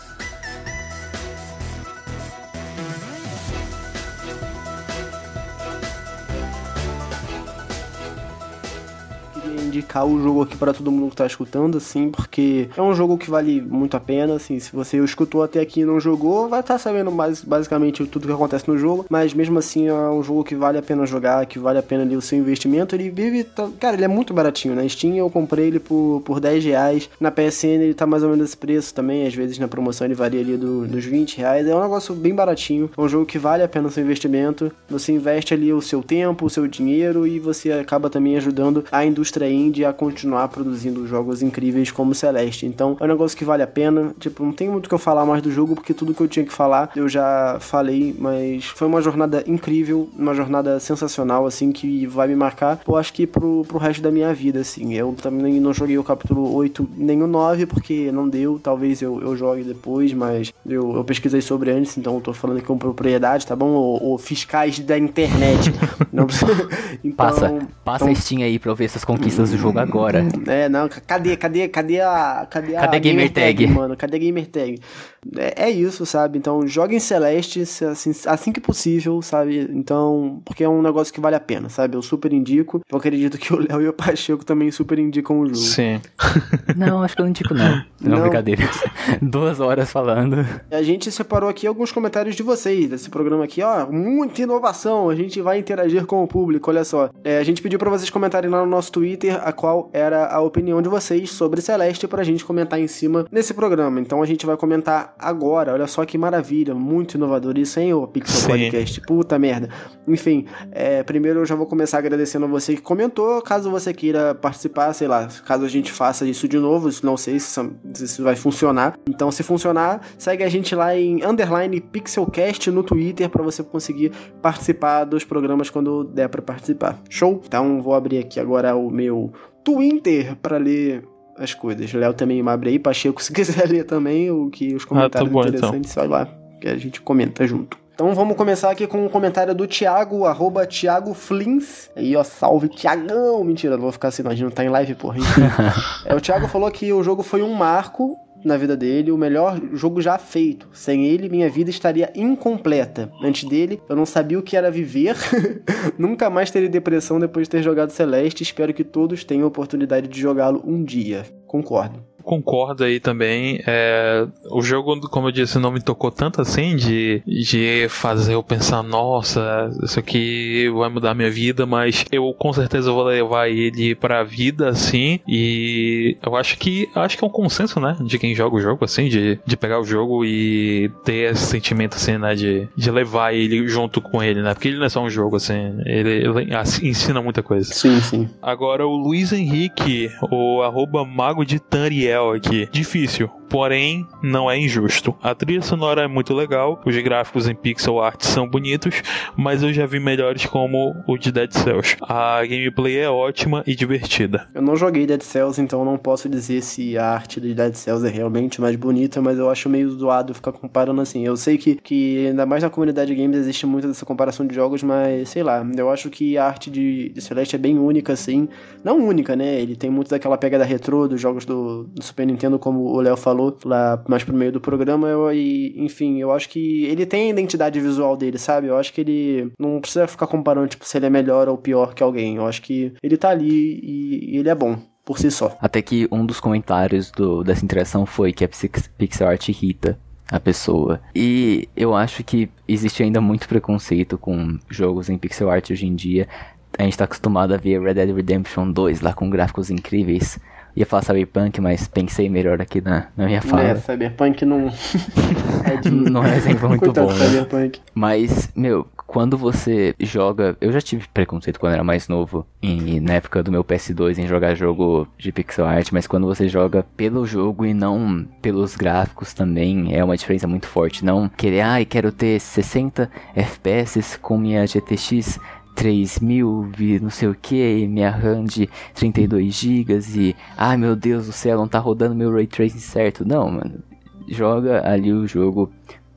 B: Indicar o jogo aqui para todo mundo que tá escutando, assim, porque é um jogo que vale muito a pena, assim, se você escutou até aqui e não jogou, vai estar tá sabendo mais, basicamente tudo que acontece no jogo, mas mesmo assim é um jogo que vale a pena jogar, que vale a pena ali o seu investimento, ele vive, tá, cara, ele é muito baratinho, na Steam eu comprei ele por, por 10 reais, na PSN ele tá mais ou menos esse preço também, às vezes na promoção ele varia ali do, dos 20 reais, é um negócio bem baratinho, é um jogo que vale a pena o seu investimento, você investe ali o seu tempo, o seu dinheiro e você acaba também ajudando a indústria indie a continuar produzindo jogos incríveis como Celeste. Então é um negócio que vale a pena. Tipo, não tem muito o que eu falar mais do jogo, porque tudo que eu tinha que falar eu já falei, mas foi uma jornada incrível, uma jornada sensacional, assim, que vai me marcar, pô, acho que pro, pro resto da minha vida, assim. Eu também não joguei o capítulo 8 nem o 9, porque não deu, talvez eu, eu jogue depois, mas eu, eu pesquisei sobre antes, então eu tô falando aqui com propriedade, tá bom? Ou, fiscais da internet. não
C: então, passa, passa então... a Steam aí pra eu ver essas conquistas do jogo agora.
B: É, não, cadê, cadê, cadê a. Cadê a
C: cadê a gamer, tag?
B: tag? mano? Cadê a gamer tag? É, é isso, sabe? Então, joga em Celeste assim, assim que possível, sabe? Então, porque é um negócio que vale a pena, sabe? Eu super indico. Eu acredito que o Léo e o Pacheco também super indicam o jogo.
A: Sim.
C: não, acho que eu não indico, não. Não, não. brincadeira. Duas horas falando.
B: A gente separou aqui alguns comentários de vocês desse programa aqui, ó. Muita inovação. A gente vai interagir com o público, olha só. É, a gente pediu para vocês comentarem lá no nosso Twitter a qual era a opinião de vocês sobre Celeste pra gente comentar em cima nesse programa. Então a gente vai comentar agora. Olha só que maravilha, muito inovador isso, hein, o Pixel Sim. Podcast. Puta merda. Enfim, é, primeiro eu já vou começar agradecendo a você que comentou. Caso você queira participar, sei lá, caso a gente faça isso de novo, não sei se isso vai funcionar. Então, se funcionar, segue a gente lá em underline pixelcast no Twitter para você conseguir participar dos programas quando der para participar. Show? Então, vou abrir aqui agora o meu Twitter para ler as coisas. Léo também abre aí, Pacheco, se quiser ler também o que os comentários ah, tá bom, então. interessantes, então. vai lá, que a gente comenta junto. Então vamos começar aqui com um comentário do Thiago, arroba Thiago Flins. Aí, ó, salve Thiagão! Mentira, não vou ficar assim, não, a gente não tá em live, porra. é, o Thiago falou que o jogo foi um marco na vida dele, o melhor jogo já feito. Sem ele, minha vida estaria incompleta. Antes dele, eu não sabia o que era viver. Nunca mais teria depressão depois de ter jogado Celeste. Espero que todos tenham a oportunidade de jogá-lo um dia. Concordo
A: concordo aí também. É, o jogo, como eu disse, não me tocou tanto assim de, de fazer eu pensar, nossa, isso aqui vai mudar minha vida, mas eu com certeza vou levar ele pra vida assim. E eu acho que acho que é um consenso, né? De quem joga o jogo, assim, de, de pegar o jogo e ter esse sentimento assim, né? De, de levar ele junto com ele, né? Porque ele não é só um jogo, assim, ele, ele ensina muita coisa.
B: Sim, sim.
A: Agora o Luiz Henrique, o arroba mago de Tariel aqui. Difícil porém não é injusto. A trilha sonora é muito legal, os gráficos em pixel art são bonitos, mas eu já vi melhores como o de Dead Cells. A gameplay é ótima e divertida.
B: Eu não joguei Dead Cells, então não posso dizer se a arte de Dead Cells é realmente mais bonita, mas eu acho meio zoado ficar comparando assim. Eu sei que, que ainda mais na comunidade de games existe muito dessa comparação de jogos, mas sei lá, eu acho que a arte de, de Celeste é bem única, assim. Não única, né? Ele tem muito daquela pegada retrô dos jogos do, do Super Nintendo, como o Léo falou lá mais pro meio do programa, eu, e, enfim, eu acho que ele tem a identidade visual dele, sabe? Eu acho que ele não precisa ficar comparando, tipo, se ele é melhor ou pior que alguém. Eu acho que ele tá ali e, e ele é bom por si só.
C: Até que um dos comentários do, dessa interação foi que a pixel art irrita a pessoa. E eu acho que existe ainda muito preconceito com jogos em pixel art hoje em dia. A gente tá acostumado a ver Red Dead Redemption 2 lá com gráficos incríveis ia falar Cyberpunk, mas pensei melhor aqui na, na minha fala. É,
B: Cyberpunk não.
C: é de... Não é exemplo muito bom. Né? Mas, meu, quando você joga. Eu já tive preconceito quando era mais novo, em, na época do meu PS2, em jogar jogo de pixel art, mas quando você joga pelo jogo e não pelos gráficos também, é uma diferença muito forte. Não querer, ai, ah, quero ter 60 FPS com minha GTX 3000 e não sei o que, minha RAM de 32 GB e ai meu Deus do céu, não tá rodando meu ray tracing certo. Não, mano. Joga ali o jogo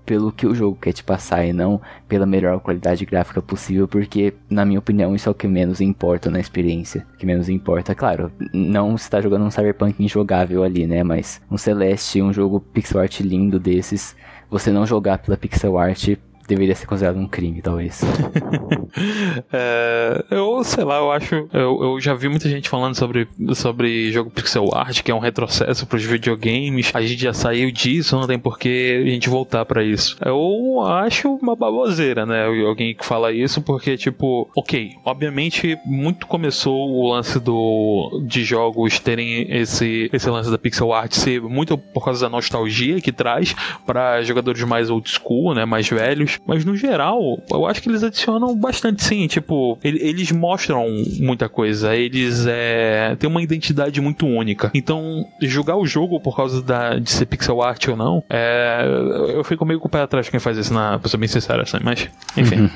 C: pelo que o jogo quer te passar e não pela melhor qualidade gráfica possível, porque na minha opinião isso é o que menos importa na experiência. O que menos importa, claro, não está jogando um Cyberpunk injogável ali, né, mas um Celeste, um jogo pixel art lindo desses, você não jogar pela pixel art deveria ser considerado um crime, talvez.
A: é, eu, sei lá, eu acho. Eu, eu já vi muita gente falando sobre, sobre jogo pixel art, que é um retrocesso para os videogames. A gente já saiu disso, não tem por que a gente voltar para isso. Eu acho uma baboseira, né? Alguém que fala isso, porque, tipo, ok, obviamente, muito começou o lance do de jogos terem esse, esse lance da pixel art ser muito por causa da nostalgia que traz para jogadores mais old school, né? Mais velhos. Mas no geral, eu acho que eles adicionam bastante sim. Tipo, eles mostram muita coisa. Eles é, têm uma identidade muito única. Então, jogar o jogo por causa da, de ser pixel art ou não, é, eu fico meio com o pé atrás quem faz isso, na, pra ser bem sincero, assim. Mas, enfim.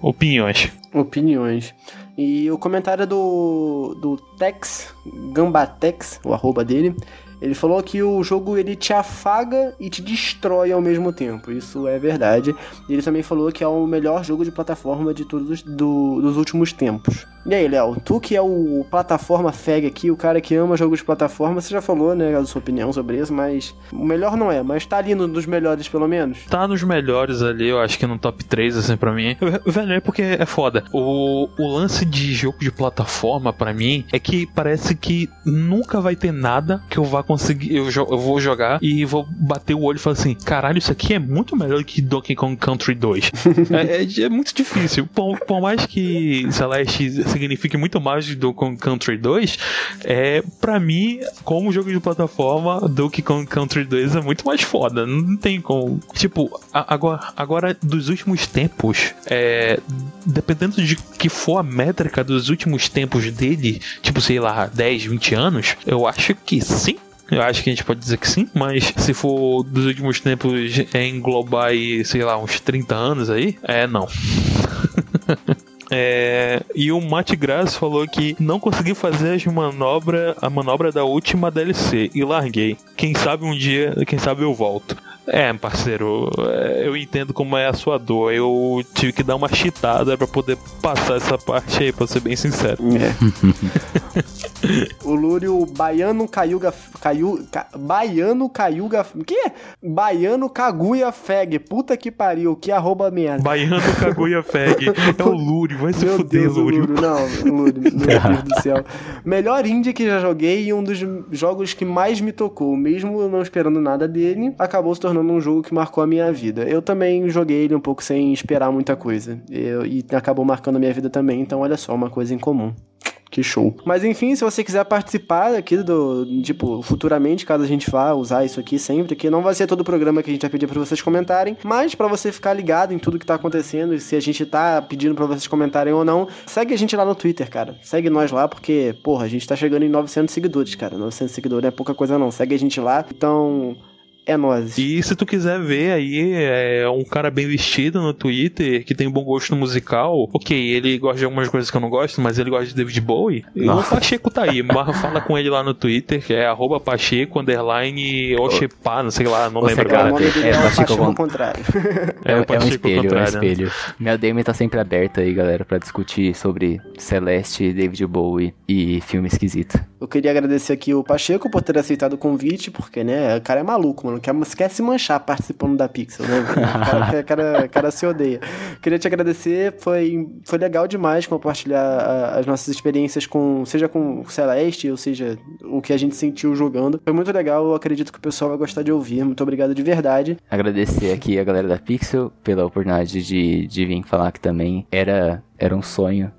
A: Opiniões.
B: Opiniões. E o comentário do, do Tex, Gambatex, o arroba dele, ele falou que o jogo ele te afaga e te destrói ao mesmo tempo. Isso é verdade. Ele também falou que é o melhor jogo de plataforma de todos do, dos últimos tempos. E aí, Léo, tu que é o plataforma fag aqui, o cara que ama jogos de plataforma, você já falou, né, a sua opinião sobre isso, mas o melhor não é, mas tá ali no dos melhores pelo menos?
A: Tá nos melhores ali, eu acho que no top 3, assim, pra mim. Velho, é porque é foda. O, o lance de jogo de plataforma, para mim, é que parece que nunca vai ter nada que eu vá conseguir. Eu, eu vou jogar e vou bater o olho e falar assim: caralho, isso aqui é muito melhor que Donkey Kong Country 2. é, é, é, muito difícil. Por, por mais que Celeste signifique muito mais do Kong Country 2, é, para mim, como jogo de plataforma, Donkey Kong Country 2 é muito mais foda. Não tem como. Tipo, agora, agora dos últimos tempos, é, dependendo de que for a métrica dos últimos tempos dele, tipo, sei lá, 10, 20 anos, eu acho que sim, eu acho que a gente pode dizer que sim, mas se for dos últimos tempos é englobar aí, sei lá, uns 30 anos aí, é não. É, e o Matt Grass falou que não consegui fazer as manobra, a manobra da última DLC e larguei. Quem sabe um dia, quem sabe eu volto. É, parceiro, é, eu entendo como é a sua dor. Eu tive que dar uma chitada para poder passar essa parte aí, pra ser bem sincero. É.
B: o Lúrio Baiano Caiuga. Caiu, ca, baiano Caiuga. O quê? Baiano Caguia Feg. Puta que pariu, que arroba merda.
A: Baiano Caguia Feg. É o Lúrio, vai se meu fuder, Deus, Lúrio. Lúrio.
B: Não, Lúrio, meu Deus do céu. Melhor indie que já joguei e um dos jogos que mais me tocou. Mesmo não esperando nada dele, acabou se tornando tornando um jogo que marcou a minha vida. Eu também joguei ele um pouco sem esperar muita coisa. Eu, e acabou marcando a minha vida também, então olha só, uma coisa em comum. Que show. Mas enfim, se você quiser participar aqui do. Tipo, futuramente, caso a gente vá usar isso aqui sempre, que não vai ser todo o programa que a gente vai pedir pra vocês comentarem, mas para você ficar ligado em tudo que tá acontecendo e se a gente tá pedindo para vocês comentarem ou não, segue a gente lá no Twitter, cara. Segue nós lá, porque, porra, a gente tá chegando em 900 seguidores, cara. 900 seguidores é pouca coisa não. Segue a gente lá. Então, é nós.
A: E se tu quiser ver aí, é um cara bem vestido no Twitter, que tem um bom gosto musical, ok, ele gosta de algumas coisas que eu não gosto, mas ele gosta de David Bowie. Nossa. O Pacheco tá aí, fala com ele lá no Twitter, que é arroba Pacheco, underline Oxepá, não sei lá, não lembro
B: agora. É, é, Pacheco ao contrário.
C: É, é, é um espelho, é um espelho. Minha DM tá sempre aberta aí, galera, pra discutir sobre Celeste, David Bowie e filme esquisito.
B: Eu queria agradecer aqui o Pacheco por ter aceitado o convite, porque, né, o cara é maluco, mano quer, quer se manchar participando da Pixel, né? O cara, cara, cara se odeia. Queria te agradecer, foi, foi legal demais compartilhar as nossas experiências com, seja com Celeste, ou seja, o que a gente sentiu jogando. Foi muito legal, eu acredito que o pessoal vai gostar de ouvir. Muito obrigado de verdade.
C: Agradecer aqui a galera da Pixel pela oportunidade de, de vir falar que também era, era um sonho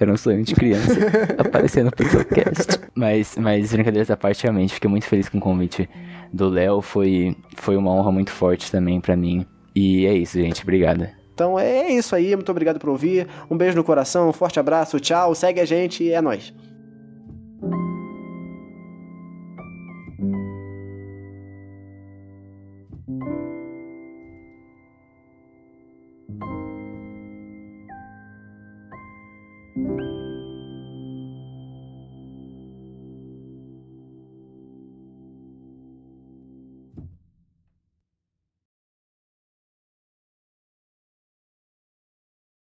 C: era um sonho de criança aparecer no podcast, Mas, mas brincadeiras à parte, realmente, fiquei muito feliz com o convite do Léo. Foi, foi uma honra muito forte também para mim. E é isso, gente. Obrigada.
B: Então é isso aí. Muito obrigado por ouvir. Um beijo no coração, um forte abraço, tchau. Segue a gente e é nóis. thank